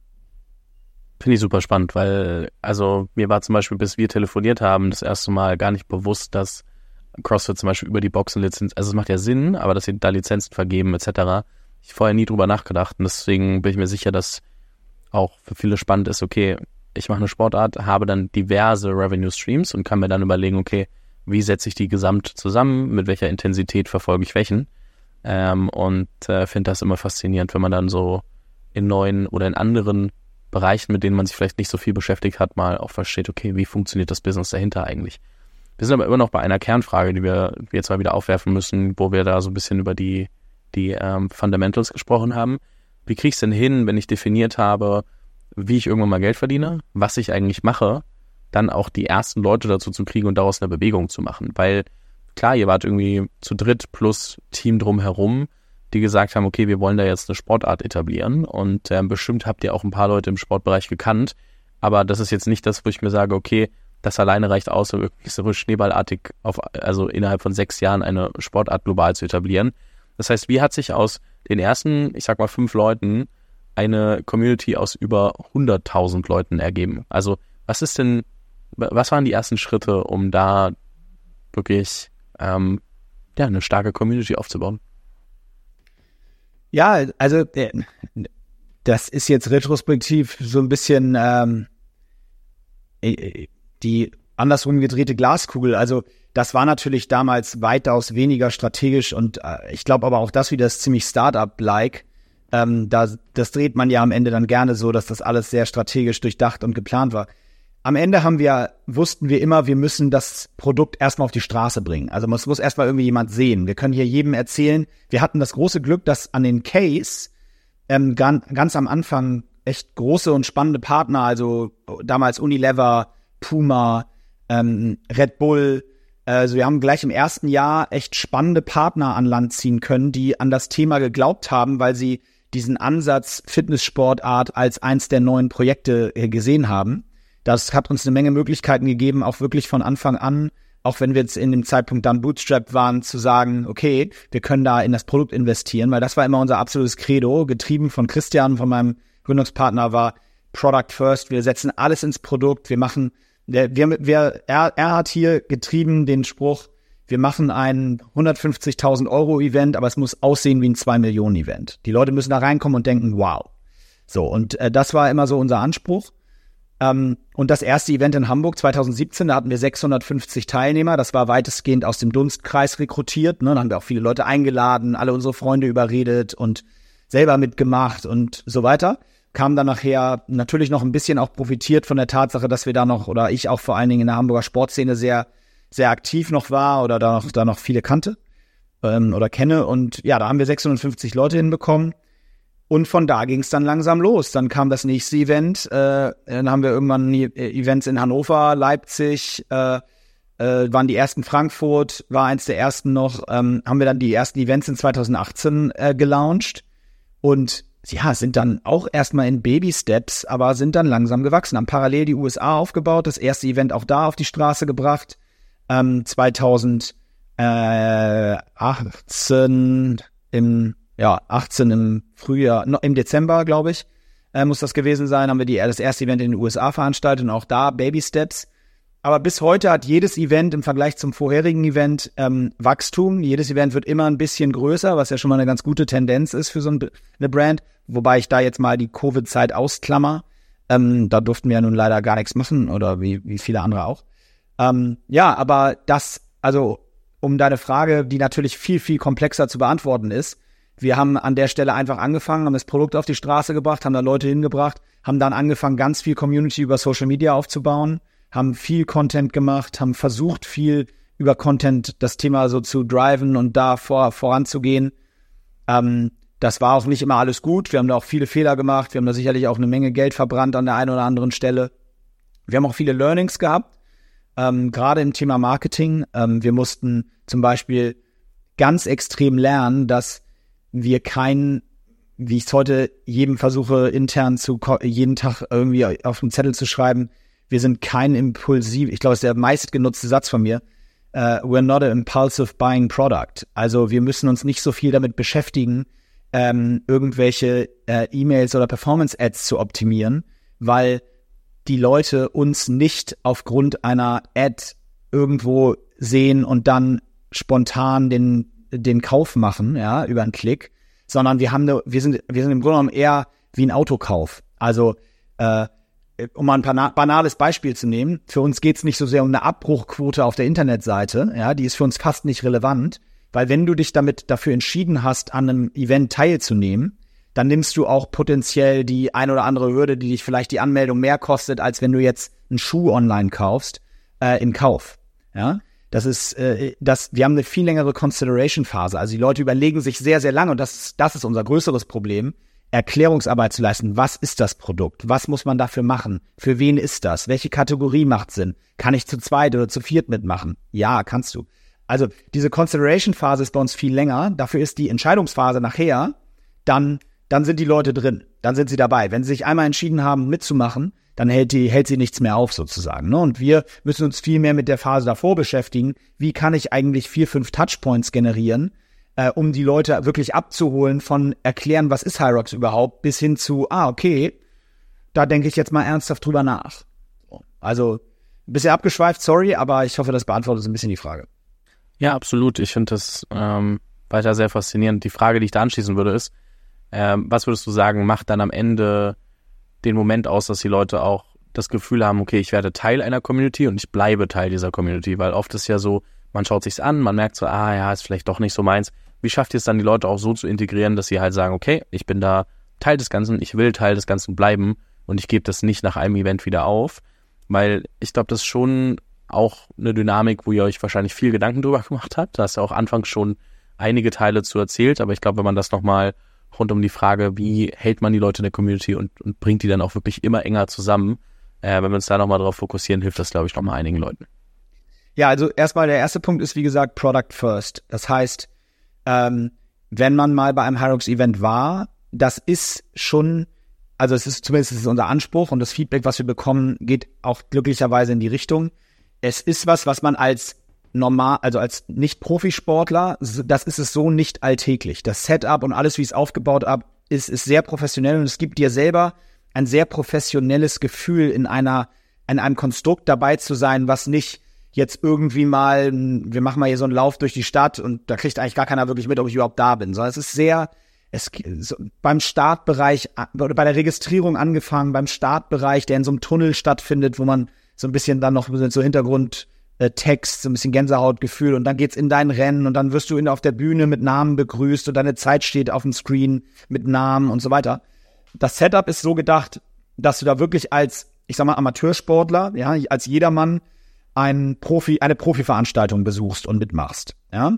Finde ich super spannend, weil, also mir war zum Beispiel, bis wir telefoniert haben, das erste Mal gar nicht bewusst, dass CrossFit zum Beispiel über die Boxenlizenz, also es macht ja Sinn, aber dass sie da Lizenzen vergeben etc. Ich vorher nie drüber nachgedacht und deswegen bin ich mir sicher, dass auch für viele spannend ist, okay, ich mache eine Sportart, habe dann diverse Revenue Streams und kann mir dann überlegen, okay, wie setze ich die gesamt zusammen, mit welcher Intensität verfolge ich welchen. Ähm, und äh, finde das immer faszinierend, wenn man dann so in neuen oder in anderen Bereichen, mit denen man sich vielleicht nicht so viel beschäftigt hat, mal auch versteht, okay, wie funktioniert das Business dahinter eigentlich? Wir sind aber immer noch bei einer Kernfrage, die wir jetzt mal wieder aufwerfen müssen, wo wir da so ein bisschen über die, die ähm, Fundamentals gesprochen haben. Wie kriege ich es denn hin, wenn ich definiert habe, wie ich irgendwann mal Geld verdiene, was ich eigentlich mache, dann auch die ersten Leute dazu zu kriegen und daraus eine Bewegung zu machen? Weil klar, ihr wart irgendwie zu dritt plus Team drumherum die gesagt haben, okay, wir wollen da jetzt eine Sportart etablieren und äh, bestimmt habt ihr auch ein paar Leute im Sportbereich gekannt, aber das ist jetzt nicht das, wo ich mir sage, okay, das alleine reicht aus, um wirklich so schneeballartig auf, also innerhalb von sechs Jahren eine Sportart global zu etablieren. Das heißt, wie hat sich aus den ersten, ich sag mal, fünf Leuten eine Community aus über 100.000 Leuten ergeben? Also, was ist denn, was waren die ersten Schritte, um da wirklich, ähm, ja, eine starke Community aufzubauen? Ja, also äh, das ist jetzt retrospektiv so ein bisschen ähm, äh, die andersrum gedrehte Glaskugel. Also das war natürlich damals weitaus weniger strategisch und äh, ich glaube aber auch das wieder ist ziemlich Startup-like. Ähm, da, das dreht man ja am Ende dann gerne so, dass das alles sehr strategisch durchdacht und geplant war am Ende haben wir, wussten wir immer, wir müssen das Produkt erstmal auf die Straße bringen. Also es muss erstmal irgendwie jemand sehen. Wir können hier jedem erzählen. Wir hatten das große Glück, dass an den Case ähm, ganz, ganz am Anfang echt große und spannende Partner, also damals Unilever, Puma, ähm, Red Bull, also wir haben gleich im ersten Jahr echt spannende Partner an Land ziehen können, die an das Thema geglaubt haben, weil sie diesen Ansatz Fitnesssportart als eins der neuen Projekte äh, gesehen haben. Das hat uns eine Menge Möglichkeiten gegeben, auch wirklich von Anfang an, auch wenn wir jetzt in dem Zeitpunkt dann Bootstrap waren, zu sagen, okay, wir können da in das Produkt investieren, weil das war immer unser absolutes Credo, getrieben von Christian, von meinem Gründungspartner, war Product First. Wir setzen alles ins Produkt. Wir machen, wir, wir, er, er hat hier getrieben den Spruch, wir machen ein 150.000 Euro Event, aber es muss aussehen wie ein 2 Millionen Event. Die Leute müssen da reinkommen und denken, wow. So, und äh, das war immer so unser Anspruch. Ähm, und das erste Event in Hamburg 2017, da hatten wir 650 Teilnehmer. Das war weitestgehend aus dem Dunstkreis rekrutiert. Ne? Da haben wir auch viele Leute eingeladen, alle unsere Freunde überredet und selber mitgemacht und so weiter. Kam dann nachher natürlich noch ein bisschen auch profitiert von der Tatsache, dass wir da noch, oder ich auch vor allen Dingen in der Hamburger Sportszene sehr, sehr aktiv noch war oder da noch, da noch viele kannte ähm, oder kenne. Und ja, da haben wir 650 Leute hinbekommen. Und von da ging es dann langsam los. Dann kam das nächste Event. Äh, dann haben wir irgendwann äh, Events in Hannover, Leipzig, äh, äh, waren die ersten Frankfurt, war eins der ersten noch. Ähm, haben wir dann die ersten Events in 2018 äh, gelauncht und ja, sind dann auch erstmal in Baby-Steps, aber sind dann langsam gewachsen. Haben parallel die USA aufgebaut, das erste Event auch da auf die Straße gebracht. Ähm, 2000 äh, 18 im, ja, 18 im Frühjahr, no, im Dezember, glaube ich, äh, muss das gewesen sein, haben wir die, das erste Event in den USA veranstaltet und auch da Baby Steps. Aber bis heute hat jedes Event im Vergleich zum vorherigen Event ähm, Wachstum. Jedes Event wird immer ein bisschen größer, was ja schon mal eine ganz gute Tendenz ist für so ein, eine Brand. Wobei ich da jetzt mal die Covid-Zeit ausklammer. Ähm, da durften wir ja nun leider gar nichts machen oder wie, wie viele andere auch. Ähm, ja, aber das, also um deine Frage, die natürlich viel, viel komplexer zu beantworten ist. Wir haben an der Stelle einfach angefangen, haben das Produkt auf die Straße gebracht, haben da Leute hingebracht, haben dann angefangen, ganz viel Community über Social Media aufzubauen, haben viel Content gemacht, haben versucht, viel über Content das Thema so zu driven und da vor, voranzugehen. Ähm, das war auch nicht immer alles gut. Wir haben da auch viele Fehler gemacht. Wir haben da sicherlich auch eine Menge Geld verbrannt an der einen oder anderen Stelle. Wir haben auch viele Learnings gehabt, ähm, gerade im Thema Marketing. Ähm, wir mussten zum Beispiel ganz extrem lernen, dass wir kein, wie ich es heute jedem versuche, intern zu jeden Tag irgendwie auf dem Zettel zu schreiben, wir sind kein impulsiv, ich glaube, es ist der meistgenutzte Satz von mir, uh, we're not an impulsive buying product. Also wir müssen uns nicht so viel damit beschäftigen, ähm, irgendwelche äh, E-Mails oder Performance-Ads zu optimieren, weil die Leute uns nicht aufgrund einer Ad irgendwo sehen und dann spontan den, den Kauf machen, ja, über einen Klick, sondern wir haben wir sind, wir sind im Grunde genommen eher wie ein Autokauf. Also, äh, um mal ein banales Beispiel zu nehmen, für uns geht's nicht so sehr um eine Abbruchquote auf der Internetseite, ja, die ist für uns fast nicht relevant, weil wenn du dich damit dafür entschieden hast, an einem Event teilzunehmen, dann nimmst du auch potenziell die ein oder andere Hürde, die dich vielleicht die Anmeldung mehr kostet, als wenn du jetzt einen Schuh online kaufst, äh, in Kauf. Ja, das ist, äh, das, wir haben eine viel längere Consideration-Phase. Also die Leute überlegen sich sehr, sehr lange und das, das ist unser größeres Problem, Erklärungsarbeit zu leisten. Was ist das Produkt? Was muss man dafür machen? Für wen ist das? Welche Kategorie macht Sinn? Kann ich zu zweit oder zu viert mitmachen? Ja, kannst du. Also diese Consideration-Phase ist bei uns viel länger. Dafür ist die Entscheidungsphase nachher, dann, dann sind die Leute drin. Dann sind sie dabei. Wenn sie sich einmal entschieden haben, mitzumachen, dann hält die, hält sie nichts mehr auf sozusagen. Ne? Und wir müssen uns viel mehr mit der Phase davor beschäftigen. Wie kann ich eigentlich vier, fünf Touchpoints generieren, äh, um die Leute wirklich abzuholen von erklären, was ist Hyrox überhaupt, bis hin zu, ah, okay, da denke ich jetzt mal ernsthaft drüber nach. Also, ein bisschen abgeschweift, sorry, aber ich hoffe, das beantwortet so ein bisschen die Frage. Ja, absolut. Ich finde das ähm, weiter sehr faszinierend. Die Frage, die ich da anschließen würde, ist, ähm, was würdest du sagen, macht dann am Ende den Moment aus, dass die Leute auch das Gefühl haben, okay, ich werde Teil einer Community und ich bleibe Teil dieser Community, weil oft ist ja so, man schaut sich's an, man merkt so, ah ja, ist vielleicht doch nicht so meins. Wie schafft ihr es dann, die Leute auch so zu integrieren, dass sie halt sagen, okay, ich bin da Teil des Ganzen, ich will Teil des Ganzen bleiben und ich gebe das nicht nach einem Event wieder auf, weil ich glaube, das ist schon auch eine Dynamik, wo ihr euch wahrscheinlich viel Gedanken drüber gemacht habt. Da hast du auch anfangs schon einige Teile zu erzählt, aber ich glaube, wenn man das nochmal rund um die Frage, wie hält man die Leute in der Community und, und bringt die dann auch wirklich immer enger zusammen, äh, wenn wir uns da nochmal drauf fokussieren, hilft das, glaube ich, nochmal einigen Leuten. Ja, also erstmal der erste Punkt ist, wie gesagt, Product First. Das heißt, ähm, wenn man mal bei einem Hyrox Event war, das ist schon, also es ist zumindest ist unser Anspruch und das Feedback, was wir bekommen, geht auch glücklicherweise in die Richtung. Es ist was, was man als normal, also als Nicht-Profisportler, das ist es so nicht alltäglich. Das Setup und alles, wie es aufgebaut ist, ist sehr professionell und es gibt dir selber ein sehr professionelles Gefühl in einer, in einem Konstrukt dabei zu sein, was nicht jetzt irgendwie mal, wir machen mal hier so einen Lauf durch die Stadt und da kriegt eigentlich gar keiner wirklich mit, ob ich überhaupt da bin, sondern es ist sehr, es, beim Startbereich, bei der Registrierung angefangen, beim Startbereich, der in so einem Tunnel stattfindet, wo man so ein bisschen dann noch so Hintergrund äh, Text, so ein bisschen Gänsehautgefühl und dann geht's in dein Rennen und dann wirst du in, auf der Bühne mit Namen begrüßt und deine Zeit steht auf dem Screen mit Namen und so weiter. Das Setup ist so gedacht, dass du da wirklich als, ich sag mal, Amateursportler, ja, als jedermann ein Profi, eine Profiveranstaltung besuchst und mitmachst, ja.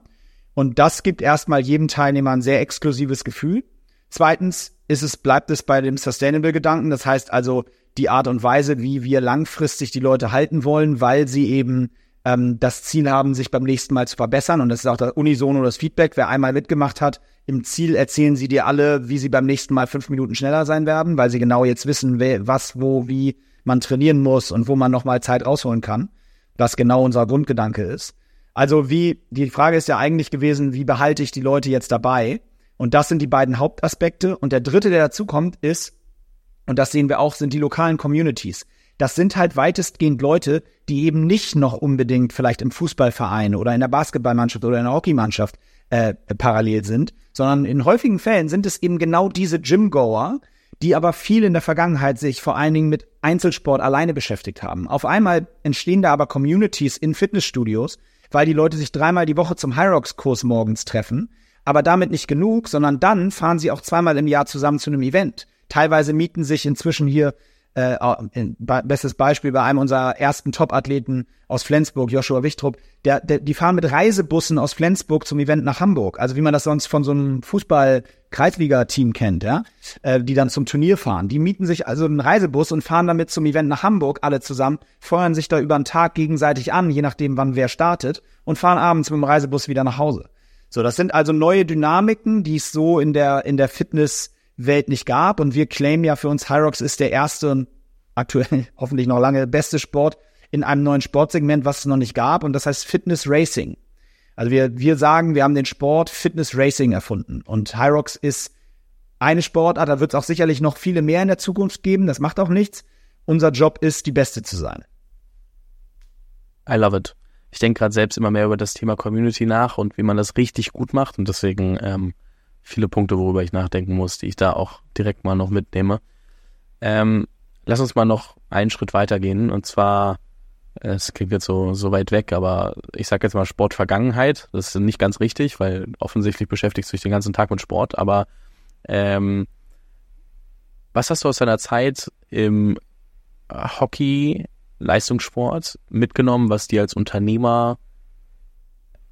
Und das gibt erstmal jedem Teilnehmer ein sehr exklusives Gefühl. Zweitens ist es, bleibt es bei dem Sustainable-Gedanken. Das heißt also, die Art und Weise, wie wir langfristig die Leute halten wollen, weil sie eben ähm, das Ziel haben, sich beim nächsten Mal zu verbessern. Und das ist auch das Unisono das Feedback. Wer einmal mitgemacht hat, im Ziel erzählen sie dir alle, wie sie beim nächsten Mal fünf Minuten schneller sein werden, weil sie genau jetzt wissen, was, wo, wie man trainieren muss und wo man nochmal Zeit rausholen kann. Was genau unser Grundgedanke ist. Also wie, die Frage ist ja eigentlich gewesen, wie behalte ich die Leute jetzt dabei? Und das sind die beiden Hauptaspekte. Und der dritte, der dazu kommt, ist, und das sehen wir auch, sind die lokalen Communities. Das sind halt weitestgehend Leute, die eben nicht noch unbedingt vielleicht im Fußballverein oder in der Basketballmannschaft oder in der Hockeymannschaft äh, parallel sind, sondern in häufigen Fällen sind es eben genau diese Gymgoer, die aber viel in der Vergangenheit sich vor allen Dingen mit Einzelsport alleine beschäftigt haben. Auf einmal entstehen da aber Communities in Fitnessstudios, weil die Leute sich dreimal die Woche zum Hyrox-Kurs morgens treffen. Aber damit nicht genug, sondern dann fahren sie auch zweimal im Jahr zusammen zu einem Event. Teilweise mieten sich inzwischen hier äh, bestes Beispiel bei einem unserer ersten Top-Athleten aus Flensburg, Joshua Wichtrup, der, der, die fahren mit Reisebussen aus Flensburg zum Event nach Hamburg. Also wie man das sonst von so einem Fußball-Kreisliga-Team kennt, ja, äh, die dann zum Turnier fahren. Die mieten sich also einen Reisebus und fahren damit zum Event nach Hamburg, alle zusammen, feuern sich da über einen Tag gegenseitig an, je nachdem, wann wer startet, und fahren abends mit dem Reisebus wieder nach Hause. So, das sind also neue Dynamiken, die es so in der, in der Fitness Welt nicht gab. Und wir claimen ja für uns, Hyrox ist der erste und aktuell hoffentlich noch lange beste Sport in einem neuen Sportsegment, was es noch nicht gab. Und das heißt Fitness Racing. Also wir, wir sagen, wir haben den Sport Fitness Racing erfunden. Und Hyrox ist eine Sportart, da wird es auch sicherlich noch viele mehr in der Zukunft geben. Das macht auch nichts. Unser Job ist, die Beste zu sein. I love it. Ich denke gerade selbst immer mehr über das Thema Community nach und wie man das richtig gut macht. Und deswegen ähm, viele Punkte, worüber ich nachdenken muss, die ich da auch direkt mal noch mitnehme. Ähm, lass uns mal noch einen Schritt weitergehen und zwar, es klingt jetzt so, so weit weg, aber ich sage jetzt mal Sportvergangenheit. Das ist nicht ganz richtig, weil offensichtlich beschäftigst du dich den ganzen Tag mit Sport, aber ähm, was hast du aus deiner Zeit im Hockey, Leistungssport mitgenommen, was dir als Unternehmer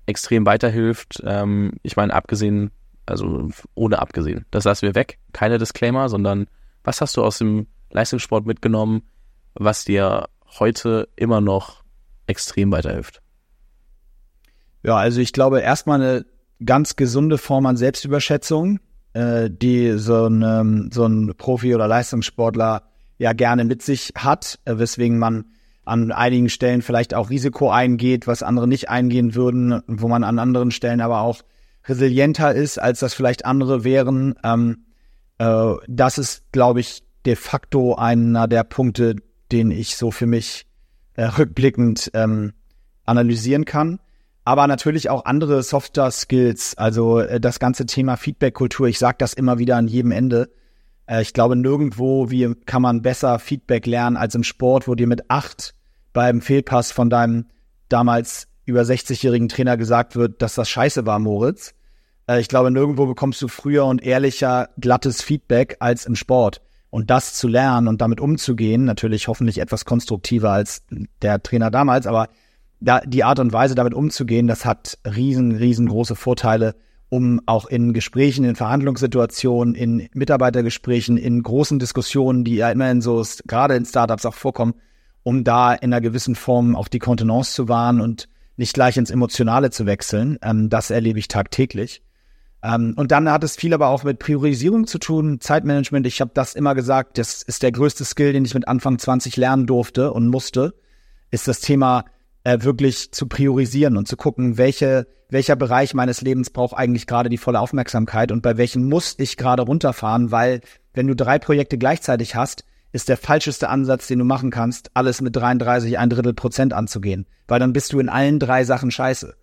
extrem weiterhilft? Ähm, ich meine, abgesehen also ohne abgesehen. Das lassen wir weg. Keine Disclaimer, sondern was hast du aus dem Leistungssport mitgenommen, was dir heute immer noch extrem weiterhilft? Ja, also ich glaube erstmal eine ganz gesunde Form an Selbstüberschätzung, äh, die so ein, ähm, so ein Profi oder Leistungssportler ja gerne mit sich hat, äh, weswegen man an einigen Stellen vielleicht auch Risiko eingeht, was andere nicht eingehen würden, wo man an anderen Stellen aber auch resilienter ist, als das vielleicht andere wären. Ähm, äh, das ist, glaube ich, de facto einer der Punkte, den ich so für mich äh, rückblickend ähm, analysieren kann. Aber natürlich auch andere Softer Skills, also äh, das ganze Thema Feedback-Kultur. Ich sage das immer wieder an jedem Ende. Äh, ich glaube, nirgendwo wie kann man besser Feedback lernen als im Sport, wo dir mit acht beim Fehlpass von deinem damals über 60-jährigen Trainer gesagt wird, dass das scheiße war, Moritz. Äh, ich glaube, nirgendwo bekommst du früher und ehrlicher glattes Feedback als im Sport. Und das zu lernen und damit umzugehen, natürlich hoffentlich etwas konstruktiver als der Trainer damals, aber da, die Art und Weise, damit umzugehen, das hat riesen, riesengroße Vorteile, um auch in Gesprächen, in Verhandlungssituationen, in Mitarbeitergesprächen, in großen Diskussionen, die ja immerhin so gerade in Startups auch vorkommen, um da in einer gewissen Form auch die Kontenance zu wahren und nicht gleich ins Emotionale zu wechseln. Ähm, das erlebe ich tagtäglich. Ähm, und dann hat es viel aber auch mit Priorisierung zu tun, Zeitmanagement. Ich habe das immer gesagt, das ist der größte Skill, den ich mit Anfang 20 lernen durfte und musste, ist das Thema äh, wirklich zu priorisieren und zu gucken, welche, welcher Bereich meines Lebens braucht eigentlich gerade die volle Aufmerksamkeit und bei welchen muss ich gerade runterfahren, weil wenn du drei Projekte gleichzeitig hast, ist der falscheste Ansatz, den du machen kannst, alles mit 33, ein Drittel Prozent anzugehen, weil dann bist du in allen drei Sachen scheiße.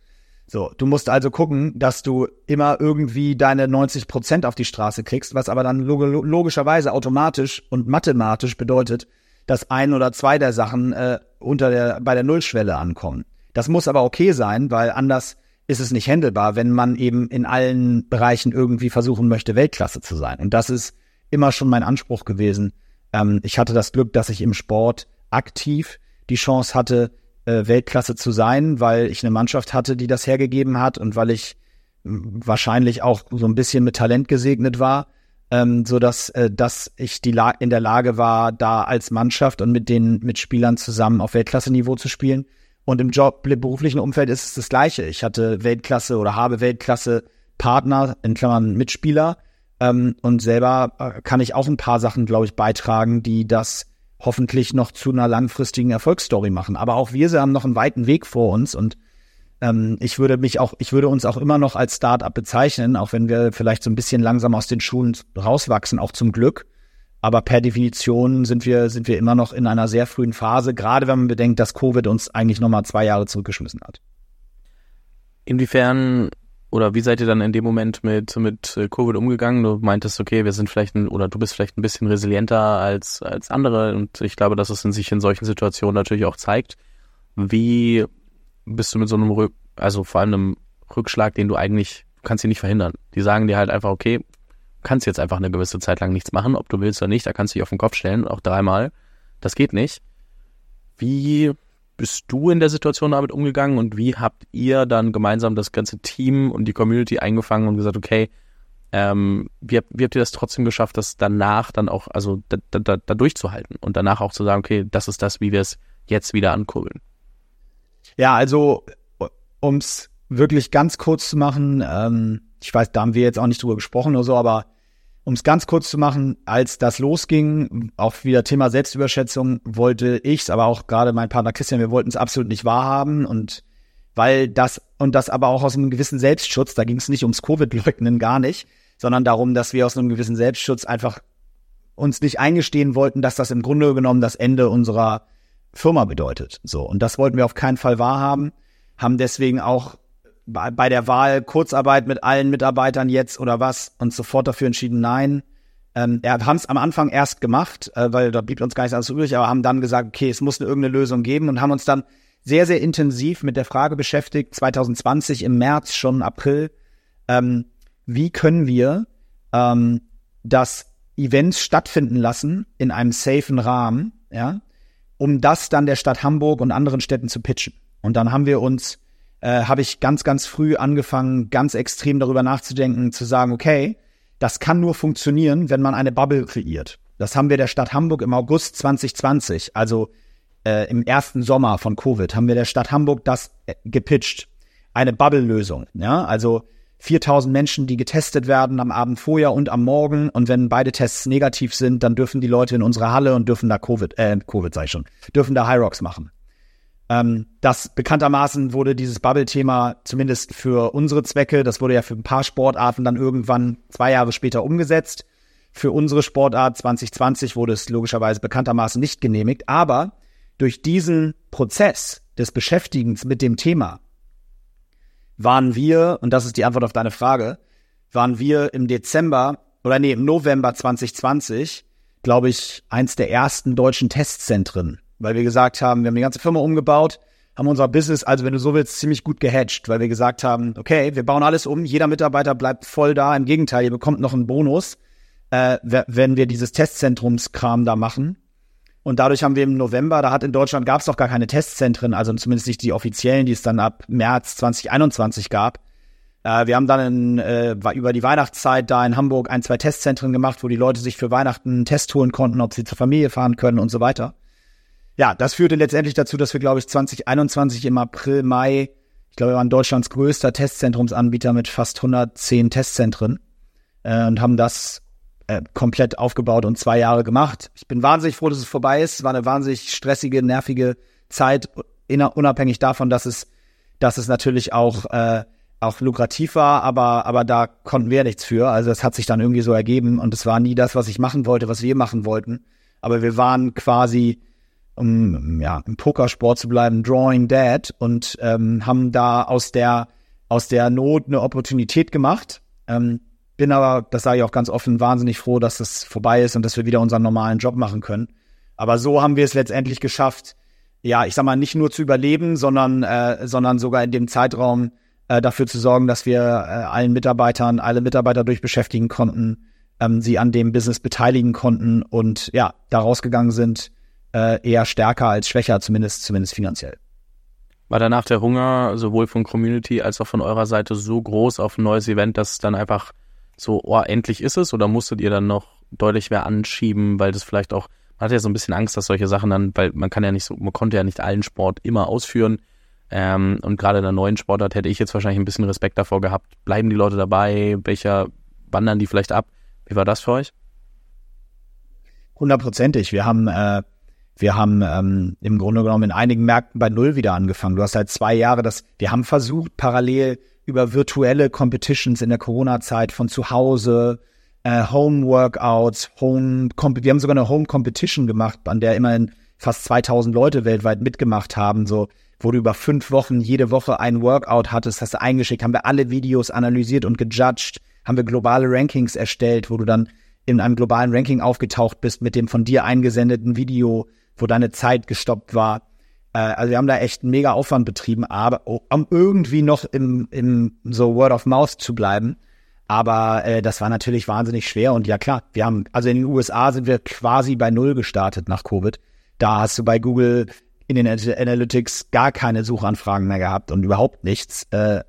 So, du musst also gucken, dass du immer irgendwie deine 90 Prozent auf die Straße kriegst, was aber dann log logischerweise automatisch und mathematisch bedeutet, dass ein oder zwei der Sachen äh, unter der bei der Nullschwelle ankommen. Das muss aber okay sein, weil anders ist es nicht händelbar, wenn man eben in allen Bereichen irgendwie versuchen möchte, Weltklasse zu sein. Und das ist immer schon mein Anspruch gewesen. Ähm, ich hatte das Glück, dass ich im Sport aktiv die Chance hatte, äh, Weltklasse zu sein, weil ich eine Mannschaft hatte, die das hergegeben hat und weil ich wahrscheinlich auch so ein bisschen mit Talent gesegnet war, ähm, so dass äh, dass ich die La in der Lage war, da als Mannschaft und mit den Mitspielern zusammen auf Weltklasse-Niveau zu spielen. Und im Job, beruflichen Umfeld ist es das Gleiche. Ich hatte Weltklasse oder habe Weltklasse Partner, in Klammern Mitspieler. Ähm, und selber äh, kann ich auch ein paar Sachen, glaube ich, beitragen, die das hoffentlich noch zu einer langfristigen Erfolgsstory machen. Aber auch wir haben noch einen weiten Weg vor uns und Ähm, ich würde mich auch, ich würde uns auch immer noch als Start-up bezeichnen, auch wenn wir vielleicht so ein bisschen langsam aus den Schulen rauswachsen, auch zum Glück. Aber per Definition sind wir, sind wir immer noch in einer sehr frühen Phase, gerade wenn man bedenkt, dass Covid uns eigentlich nochmal zwei Jahre zurückgeschmissen hat. Inwiefern oder wie seid ihr dann in dem Moment mit, mit äh, Covid umgegangen? Du meintest, okay, wir sind vielleicht ein, oder du bist vielleicht ein bisschen resilienter als, als andere und ich glaube, dass es in sich in solchen Situationen natürlich auch zeigt. Wie bist du mit so einem, Rück, also vor allem einem Rückschlag, den du eigentlich, du kannst ihn nicht verhindern. Die sagen dir halt einfach, okay, kannst jetzt einfach eine gewisse Zeit lang nichts machen, ob du willst oder nicht, da kannst du dich auf den Kopf stellen, auch dreimal. Das geht nicht. Wie bist du in der Situation damit umgegangen und wie habt ihr dann gemeinsam das ganze Team und die Community eingefangen und gesagt, okay, ähm, wie, wie habt ihr das trotzdem geschafft, das danach dann auch, also da, da, da durchzuhalten und danach auch zu sagen, okay, das ist das, wie wir es jetzt wieder ankurbeln? Ja, also um es wirklich ganz kurz zu machen, ähm, ich weiß, da haben wir jetzt auch nicht drüber gesprochen oder so, aber um es ganz kurz zu machen, als das losging, auch wieder Thema Selbstüberschätzung, wollte ich's, aber auch gerade mein Partner Christian, wir wollten es absolut nicht wahrhaben und weil das und das aber auch aus einem gewissen Selbstschutz, da ging es nicht ums Covid-Leugnen gar nicht, sondern darum, dass wir aus einem gewissen Selbstschutz einfach uns nicht eingestehen wollten, dass das im Grunde genommen das Ende unserer Firma bedeutet. So und das wollten wir auf keinen Fall wahrhaben, haben deswegen auch bei, bei der Wahl Kurzarbeit mit allen Mitarbeitern jetzt oder was und sofort dafür entschieden, nein. Ähm, ja, haben es am Anfang erst gemacht, äh, weil da blieb uns gar nichts anderes übrig, aber haben dann gesagt, okay, es muss eine irgendeine Lösung geben und haben uns dann sehr, sehr intensiv mit der Frage beschäftigt, 2020 im März, schon April, ähm, wie können wir ähm, das Events stattfinden lassen in einem safen Rahmen, ja, um das dann der Stadt Hamburg und anderen Städten zu pitchen. Und dann haben wir uns äh, habe ich ganz, ganz früh angefangen, ganz extrem darüber nachzudenken, zu sagen, okay, das kann nur funktionieren, wenn man eine Bubble kreiert. Das haben wir der Stadt Hamburg im August 2020, also äh, im ersten Sommer von Covid, haben wir der Stadt Hamburg das äh, gepitcht. Eine Bubble-Lösung, ja, also 4000 Menschen, die getestet werden am Abend vorher und am Morgen. Und wenn beide Tests negativ sind, dann dürfen die Leute in unsere Halle und dürfen da Covid, äh, Covid sei schon, dürfen da High Rocks machen. Ähm, das bekanntermaßen wurde dieses Bubble-Thema zumindest für unsere Zwecke, das wurde ja für ein paar Sportarten dann irgendwann zwei Jahre später umgesetzt. Für unsere Sportart 2020 wurde es logischerweise bekanntermaßen nicht genehmigt, aber durch diesen Prozess des Beschäftigens mit dem Thema waren wir, und das ist die Antwort auf deine Frage, waren wir im Dezember oder nee, im November 2020, glaube ich, eins der ersten deutschen Testzentren weil wir gesagt haben, wir haben die ganze Firma umgebaut, haben unser Business, also wenn du so willst, ziemlich gut gehatcht, weil wir gesagt haben, okay, wir bauen alles um, jeder Mitarbeiter bleibt voll da, im Gegenteil, ihr bekommt noch einen Bonus, äh, wenn wir dieses Testzentrumskram da machen. Und dadurch haben wir im November, da hat in Deutschland gab es noch gar keine Testzentren, also zumindest nicht die offiziellen, die es dann ab März 2021 gab. Äh, wir haben dann in, äh, über die Weihnachtszeit da in Hamburg ein, zwei Testzentren gemacht, wo die Leute sich für Weihnachten einen Test holen konnten, ob sie zur Familie fahren können und so weiter ja, das führte letztendlich dazu, dass wir, glaube ich, 2021 im April, Mai, ich glaube, wir waren Deutschlands größter Testzentrumsanbieter mit fast 110 Testzentren äh, und haben das äh, komplett aufgebaut und zwei Jahre gemacht. Ich bin wahnsinnig froh, dass es vorbei ist. Es war eine wahnsinnig stressige, nervige Zeit, unabhängig davon, dass es, dass es natürlich auch äh, auch lukrativ war, aber aber da konnten wir nichts für. Also es hat sich dann irgendwie so ergeben und es war nie das, was ich machen wollte, was wir machen wollten. Aber wir waren quasi um ja im Pokersport zu bleiben, Drawing Dead und ähm, haben da aus der aus der Not eine Opportunität gemacht. Ähm, bin aber, das sage ich auch ganz offen, wahnsinnig froh, dass das vorbei ist und dass wir wieder unseren normalen Job machen können. Aber so haben wir es letztendlich geschafft, ja, ich sag mal, nicht nur zu überleben, sondern, äh, sondern sogar in dem Zeitraum äh, dafür zu sorgen, dass wir äh, allen Mitarbeitern, alle Mitarbeiter durchbeschäftigen konnten, ähm, sie an dem Business beteiligen konnten und ja, da rausgegangen sind äh, eher stärker als schwächer, zumindest, zumindest finanziell. War danach der Hunger sowohl von Community als auch von eurer Seite so groß auf ein neues Event, dass es dann einfach so, oh, endlich ist es? Oder musstet ihr dann noch deutlich mehr anschieben, weil das vielleicht auch, man hat ja so ein bisschen Angst, dass solche Sachen dann, weil man kann ja nicht so, man konnte ja nicht allen Sport immer ausführen. Ähm, und gerade in der neuen Sportart hätte ich jetzt wahrscheinlich ein bisschen Respekt davor gehabt. Bleiben die Leute dabei? Welcher wandern die vielleicht ab? Wie war das für euch? Hundertprozentig. Wir haben äh, Wir haben ähm, im Grunde genommen in einigen Märkten bei Null wieder angefangen. Du hast halt zwei Jahre das, wir haben versucht, parallel über virtuelle Competitions in der Corona-Zeit von zu Hause, äh, Home Workouts, Home, wir haben sogar eine Home Competition gemacht, an der immerhin fast 2000 Leute weltweit mitgemacht haben, so, wo du über fünf Wochen jede Woche ein Workout hattest, hast du eingeschickt, haben wir alle Videos analysiert und gejudged, haben wir globale Rankings erstellt, wo du dann in einem globalen Ranking aufgetaucht bist mit dem von dir eingesendeten Video, wo deine Zeit gestoppt war. Äh, also wir haben da echt einen mega Aufwand betrieben, aber um irgendwie noch im, im so Word of Mouth zu bleiben. Aber äh, das war natürlich wahnsinnig schwer und ja klar, wir haben, also in den USA sind wir quasi bei Null gestartet nach Covid. Da hast du bei Google in den Analytics gar keine Suchanfragen mehr gehabt und überhaupt nichts. Äh,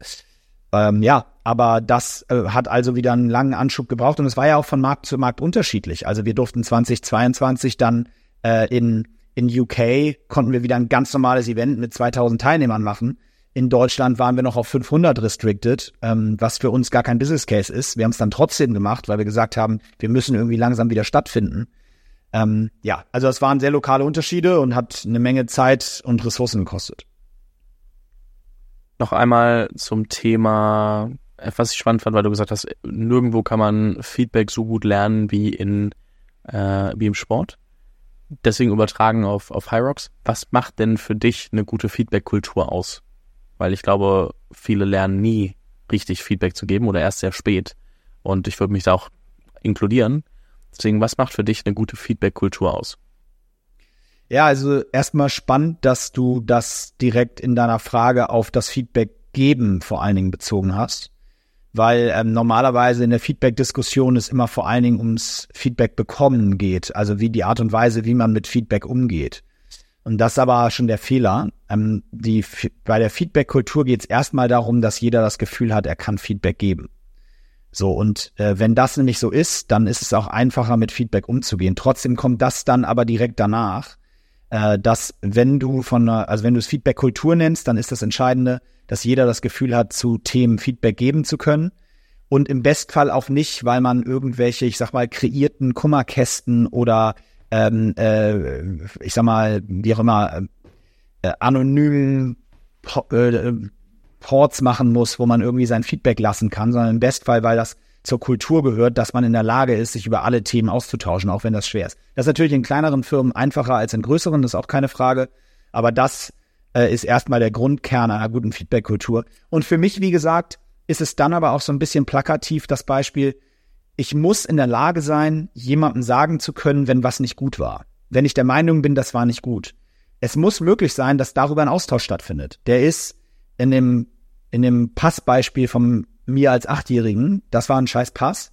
ähm, ja, aber das äh, hat also wieder einen langen Anschub gebraucht und es war ja auch von Markt zu Markt unterschiedlich. Also wir durften 2022 dann äh, in in UK konnten wir wieder ein ganz normales Event mit 2000 Teilnehmern machen. In Deutschland waren wir noch auf 500 restricted, ähm, was für uns gar kein Business Case ist. Wir haben es dann trotzdem gemacht, weil wir gesagt haben, wir müssen irgendwie langsam wieder stattfinden. Ähm, ja, also es waren sehr lokale Unterschiede und hat eine Menge Zeit und Ressourcen gekostet. Noch einmal zum Thema, was ich spannend fand, weil du gesagt hast, nirgendwo kann man Feedback so gut lernen wie in äh, wie im Sport deswegen übertragen auf, auf Hyrox. Was macht denn für dich eine gute Feedback-Kultur aus? Weil ich glaube, viele lernen nie richtig Feedback zu geben oder erst sehr spät. Und ich würde mich da auch inkludieren. Deswegen, was macht für dich eine gute Feedback-Kultur aus? Ja, also erstmal spannend, dass du das direkt in deiner Frage auf das Feedback geben vor allen Dingen bezogen hast weil ähm, normalerweise in der Feedback-Diskussion es immer vor allen Dingen ums Feedback bekommen geht, also wie die Art und Weise, wie man mit Feedback umgeht. Und das ist aber schon der Fehler. Ähm, die, bei der Feedback-Kultur geht es erstmal darum, dass jeder das Gefühl hat, er kann Feedback geben. So, und äh, wenn das nämlich so ist, dann ist es auch einfacher, mit Feedback umzugehen. Trotzdem kommt das dann aber direkt danach, äh, dass wenn du von, also wenn du es Feedback-Kultur nennst, dann ist das Entscheidende, dass jeder das Gefühl hat, zu Themen Feedback geben zu können. Und im Bestfall auch nicht, weil man irgendwelche, ich sag mal, kreierten Kummerkästen oder ähm, äh, ich sag mal, wie auch immer, äh, anonymen äh, Ports machen muss, wo man irgendwie sein Feedback lassen kann, sondern im Bestfall, weil das zur Kultur gehört, dass man in der Lage ist, sich über alle Themen auszutauschen, auch wenn das schwer ist. Das ist natürlich in kleineren Firmen einfacher als in größeren, das ist auch keine Frage. Aber das äh, ist erstmal der Grundkern einer guten Feedback-Kultur. Und für mich, wie gesagt, ist es dann aber auch so ein bisschen plakativ das Beispiel, ich muss in der Lage sein, jemandem sagen zu können, wenn was nicht gut war. Wenn ich der Meinung bin, das war nicht gut. Es muss möglich sein, dass darüber ein Austausch stattfindet. Der ist in dem, in dem Passbeispiel von mir als Achtjährigen, das war ein scheiß Pass.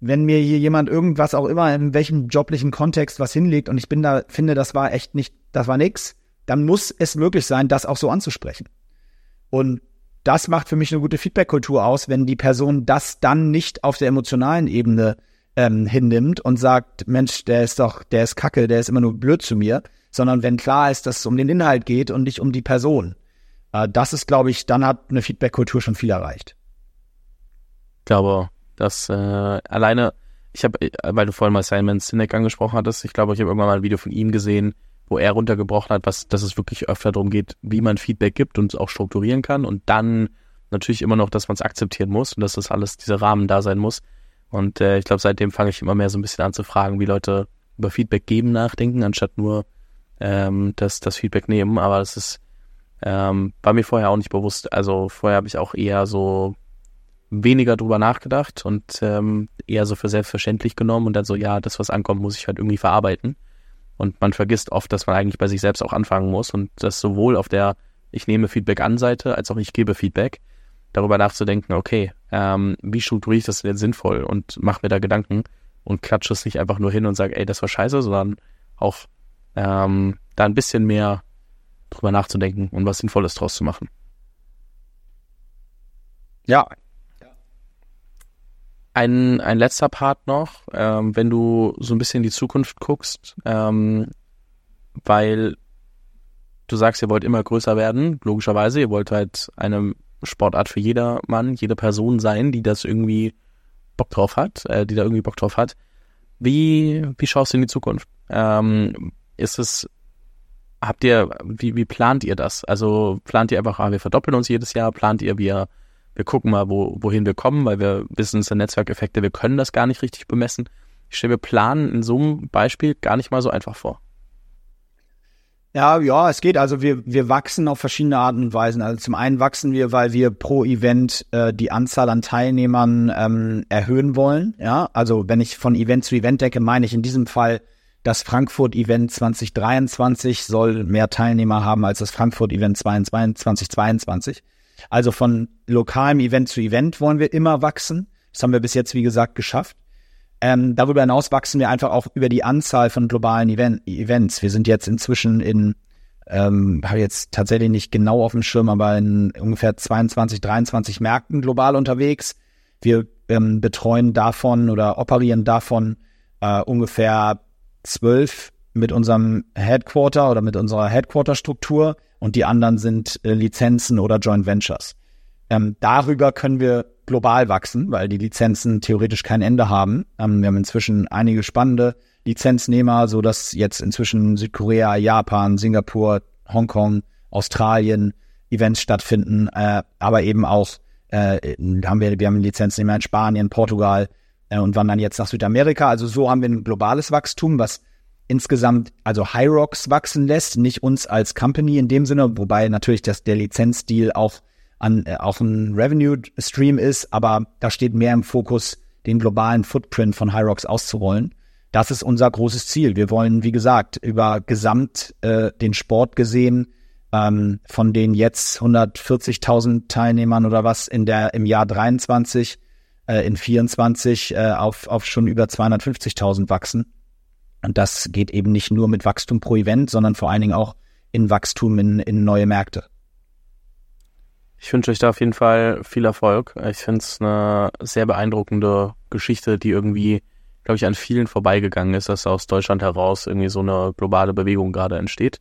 Wenn mir hier jemand irgendwas auch immer in welchem joblichen Kontext was hinlegt und ich bin da, finde, das war echt nicht, das war nix, dann muss es möglich sein, das auch so anzusprechen. Und das macht für mich eine gute Feedback-Kultur aus, wenn die Person das dann nicht auf der emotionalen Ebene ähm, hinnimmt und sagt, Mensch, der ist doch, der ist kacke, der ist immer nur blöd zu mir, sondern wenn klar ist, dass es um den Inhalt geht und nicht um die Person. Äh, das ist, glaube ich, dann hat eine Feedback-Kultur schon viel erreicht. Ich glaube, dass äh, alleine, ich habe, äh, weil du vorhin mal Simon Sinek angesprochen hattest, ich glaube, ich habe irgendwann mal ein Video von ihm gesehen, wo er runtergebrochen hat, was, dass es wirklich öfter darum geht, wie man Feedback gibt und auch strukturieren kann und dann natürlich immer noch, dass man es akzeptieren muss und dass das alles, dieser Rahmen da sein muss. Und äh, ich glaube, seitdem fange ich immer mehr so ein bisschen an zu fragen, wie Leute über Feedback geben nachdenken, anstatt nur ähm, das, das Feedback nehmen. Aber das ist, ähm, war mir vorher auch nicht bewusst. Also vorher habe ich auch eher so weniger drüber nachgedacht und ähm, eher so für selbstverständlich genommen und dann so, ja, das, was ankommt, muss ich halt irgendwie verarbeiten. Und man vergisst oft, dass man eigentlich bei sich selbst auch anfangen muss und das sowohl auf der ich nehme Feedback an Seite als auch ich gebe Feedback, darüber nachzudenken, okay, ähm, wie strukturiere ich das denn sinnvoll und mache mir da Gedanken und klatsche es nicht einfach nur hin und sage, ey, das war scheiße, sondern auch ähm, da ein bisschen mehr drüber nachzudenken und was Sinnvolles draus zu machen. Ja, ein, ein letzter Part noch, ähm, wenn du so ein bisschen in die Zukunft guckst, ähm, weil du sagst, ihr wollt immer größer werden, logischerweise, ihr wollt halt eine Sportart für jeder Mann, jede Person sein, die das irgendwie Bock drauf hat, äh, die da irgendwie Bock drauf hat. Wie, wie schaust du in die Zukunft? Ähm, ist es, habt ihr, wie, wie plant ihr das? Also plant ihr einfach, ah, wir verdoppeln uns jedes Jahr, plant ihr, wir, wir gucken mal, wo, wohin wir kommen, weil wir wissen, es sind Netzwerkeffekte, wir können das gar nicht richtig bemessen. Ich stelle mir Planen in so einem Beispiel gar nicht mal so einfach vor. Ja, ja, es geht. Also wir, wir wachsen auf verschiedene Arten und Weisen. Also zum einen wachsen wir, weil wir pro Event äh, die Anzahl an Teilnehmern ähm, erhöhen wollen. Ja, also wenn ich von Event zu Event denke, meine ich in diesem Fall das Frankfurt-Event 2023 soll mehr Teilnehmer haben als das Frankfurt-Event 2022. Also von lokalem Event zu Event wollen wir immer wachsen. Das haben wir bis jetzt, wie gesagt, geschafft. Ähm, darüber hinaus wachsen wir einfach auch über die Anzahl von globalen Event Events. Wir sind jetzt inzwischen in, ähm, habe jetzt tatsächlich nicht genau auf dem Schirm, aber in ungefähr 22, 23 Märkten global unterwegs. Wir ähm, betreuen davon oder operieren davon äh, ungefähr zwölf mit unserem Headquarter oder mit unserer Headquarter-Struktur und die anderen sind äh, Lizenzen oder Joint Ventures. Ähm, darüber können wir global wachsen, weil die Lizenzen theoretisch kein Ende haben. Ähm, wir haben inzwischen einige spannende Lizenznehmer, so dass jetzt inzwischen Südkorea, Japan, Singapur, Hongkong, Australien Events stattfinden, äh, aber eben auch äh, haben wir, wir haben Lizenznehmer in Spanien, Portugal äh, und wandern jetzt nach Südamerika. Also so haben wir ein globales Wachstum, was insgesamt also High Rocks wachsen lässt, nicht uns als Company in dem Sinne, wobei natürlich das der Lizenzdeal auch an äh, auch ein Revenue Stream ist, aber da steht mehr im Fokus, den globalen Footprint von Hyrox auszurollen. Das ist unser großes Ziel. Wir wollen, wie gesagt, über gesamt äh, den Sport gesehen ähm, von den jetzt 140.000 Teilnehmern oder was in der im Jahr 23 äh, in 24 äh, auf auf schon über 250.000 wachsen. Und das geht eben nicht nur mit Wachstum pro Event, sondern vor allen Dingen auch in Wachstum in, in neue Märkte. Ich wünsche euch da auf jeden Fall viel Erfolg. Ich finde es eine sehr beeindruckende Geschichte, die irgendwie, glaube ich, an vielen vorbeigegangen ist, dass aus Deutschland heraus irgendwie so eine globale Bewegung gerade entsteht.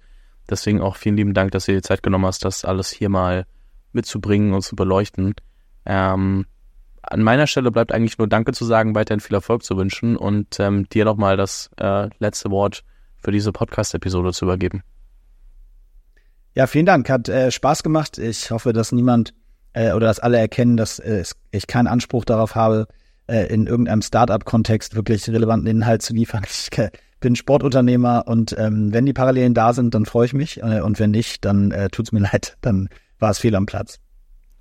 Deswegen auch vielen lieben Dank, dass ihr die Zeit genommen hast, das alles hier mal mitzubringen und zu beleuchten. Ähm, an meiner Stelle bleibt eigentlich nur Danke zu sagen, weiterhin viel Erfolg zu wünschen und ähm, dir nochmal das äh, letzte Wort für diese Podcast-Episode zu übergeben. Ja, vielen Dank. Hat äh, Spaß gemacht. Ich hoffe, dass niemand äh, oder dass alle erkennen, dass äh, ich keinen Anspruch darauf habe, äh, in irgendeinem Startup-Kontext wirklich relevanten Inhalt zu liefern. Ich äh, bin Sportunternehmer und ähm, wenn die Parallelen da sind, dann freue ich mich. Und wenn nicht, dann äh, tut's mir leid. Dann war es fehl am Platz.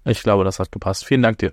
Ich glaube, das hat gepasst. Vielen Dank dir.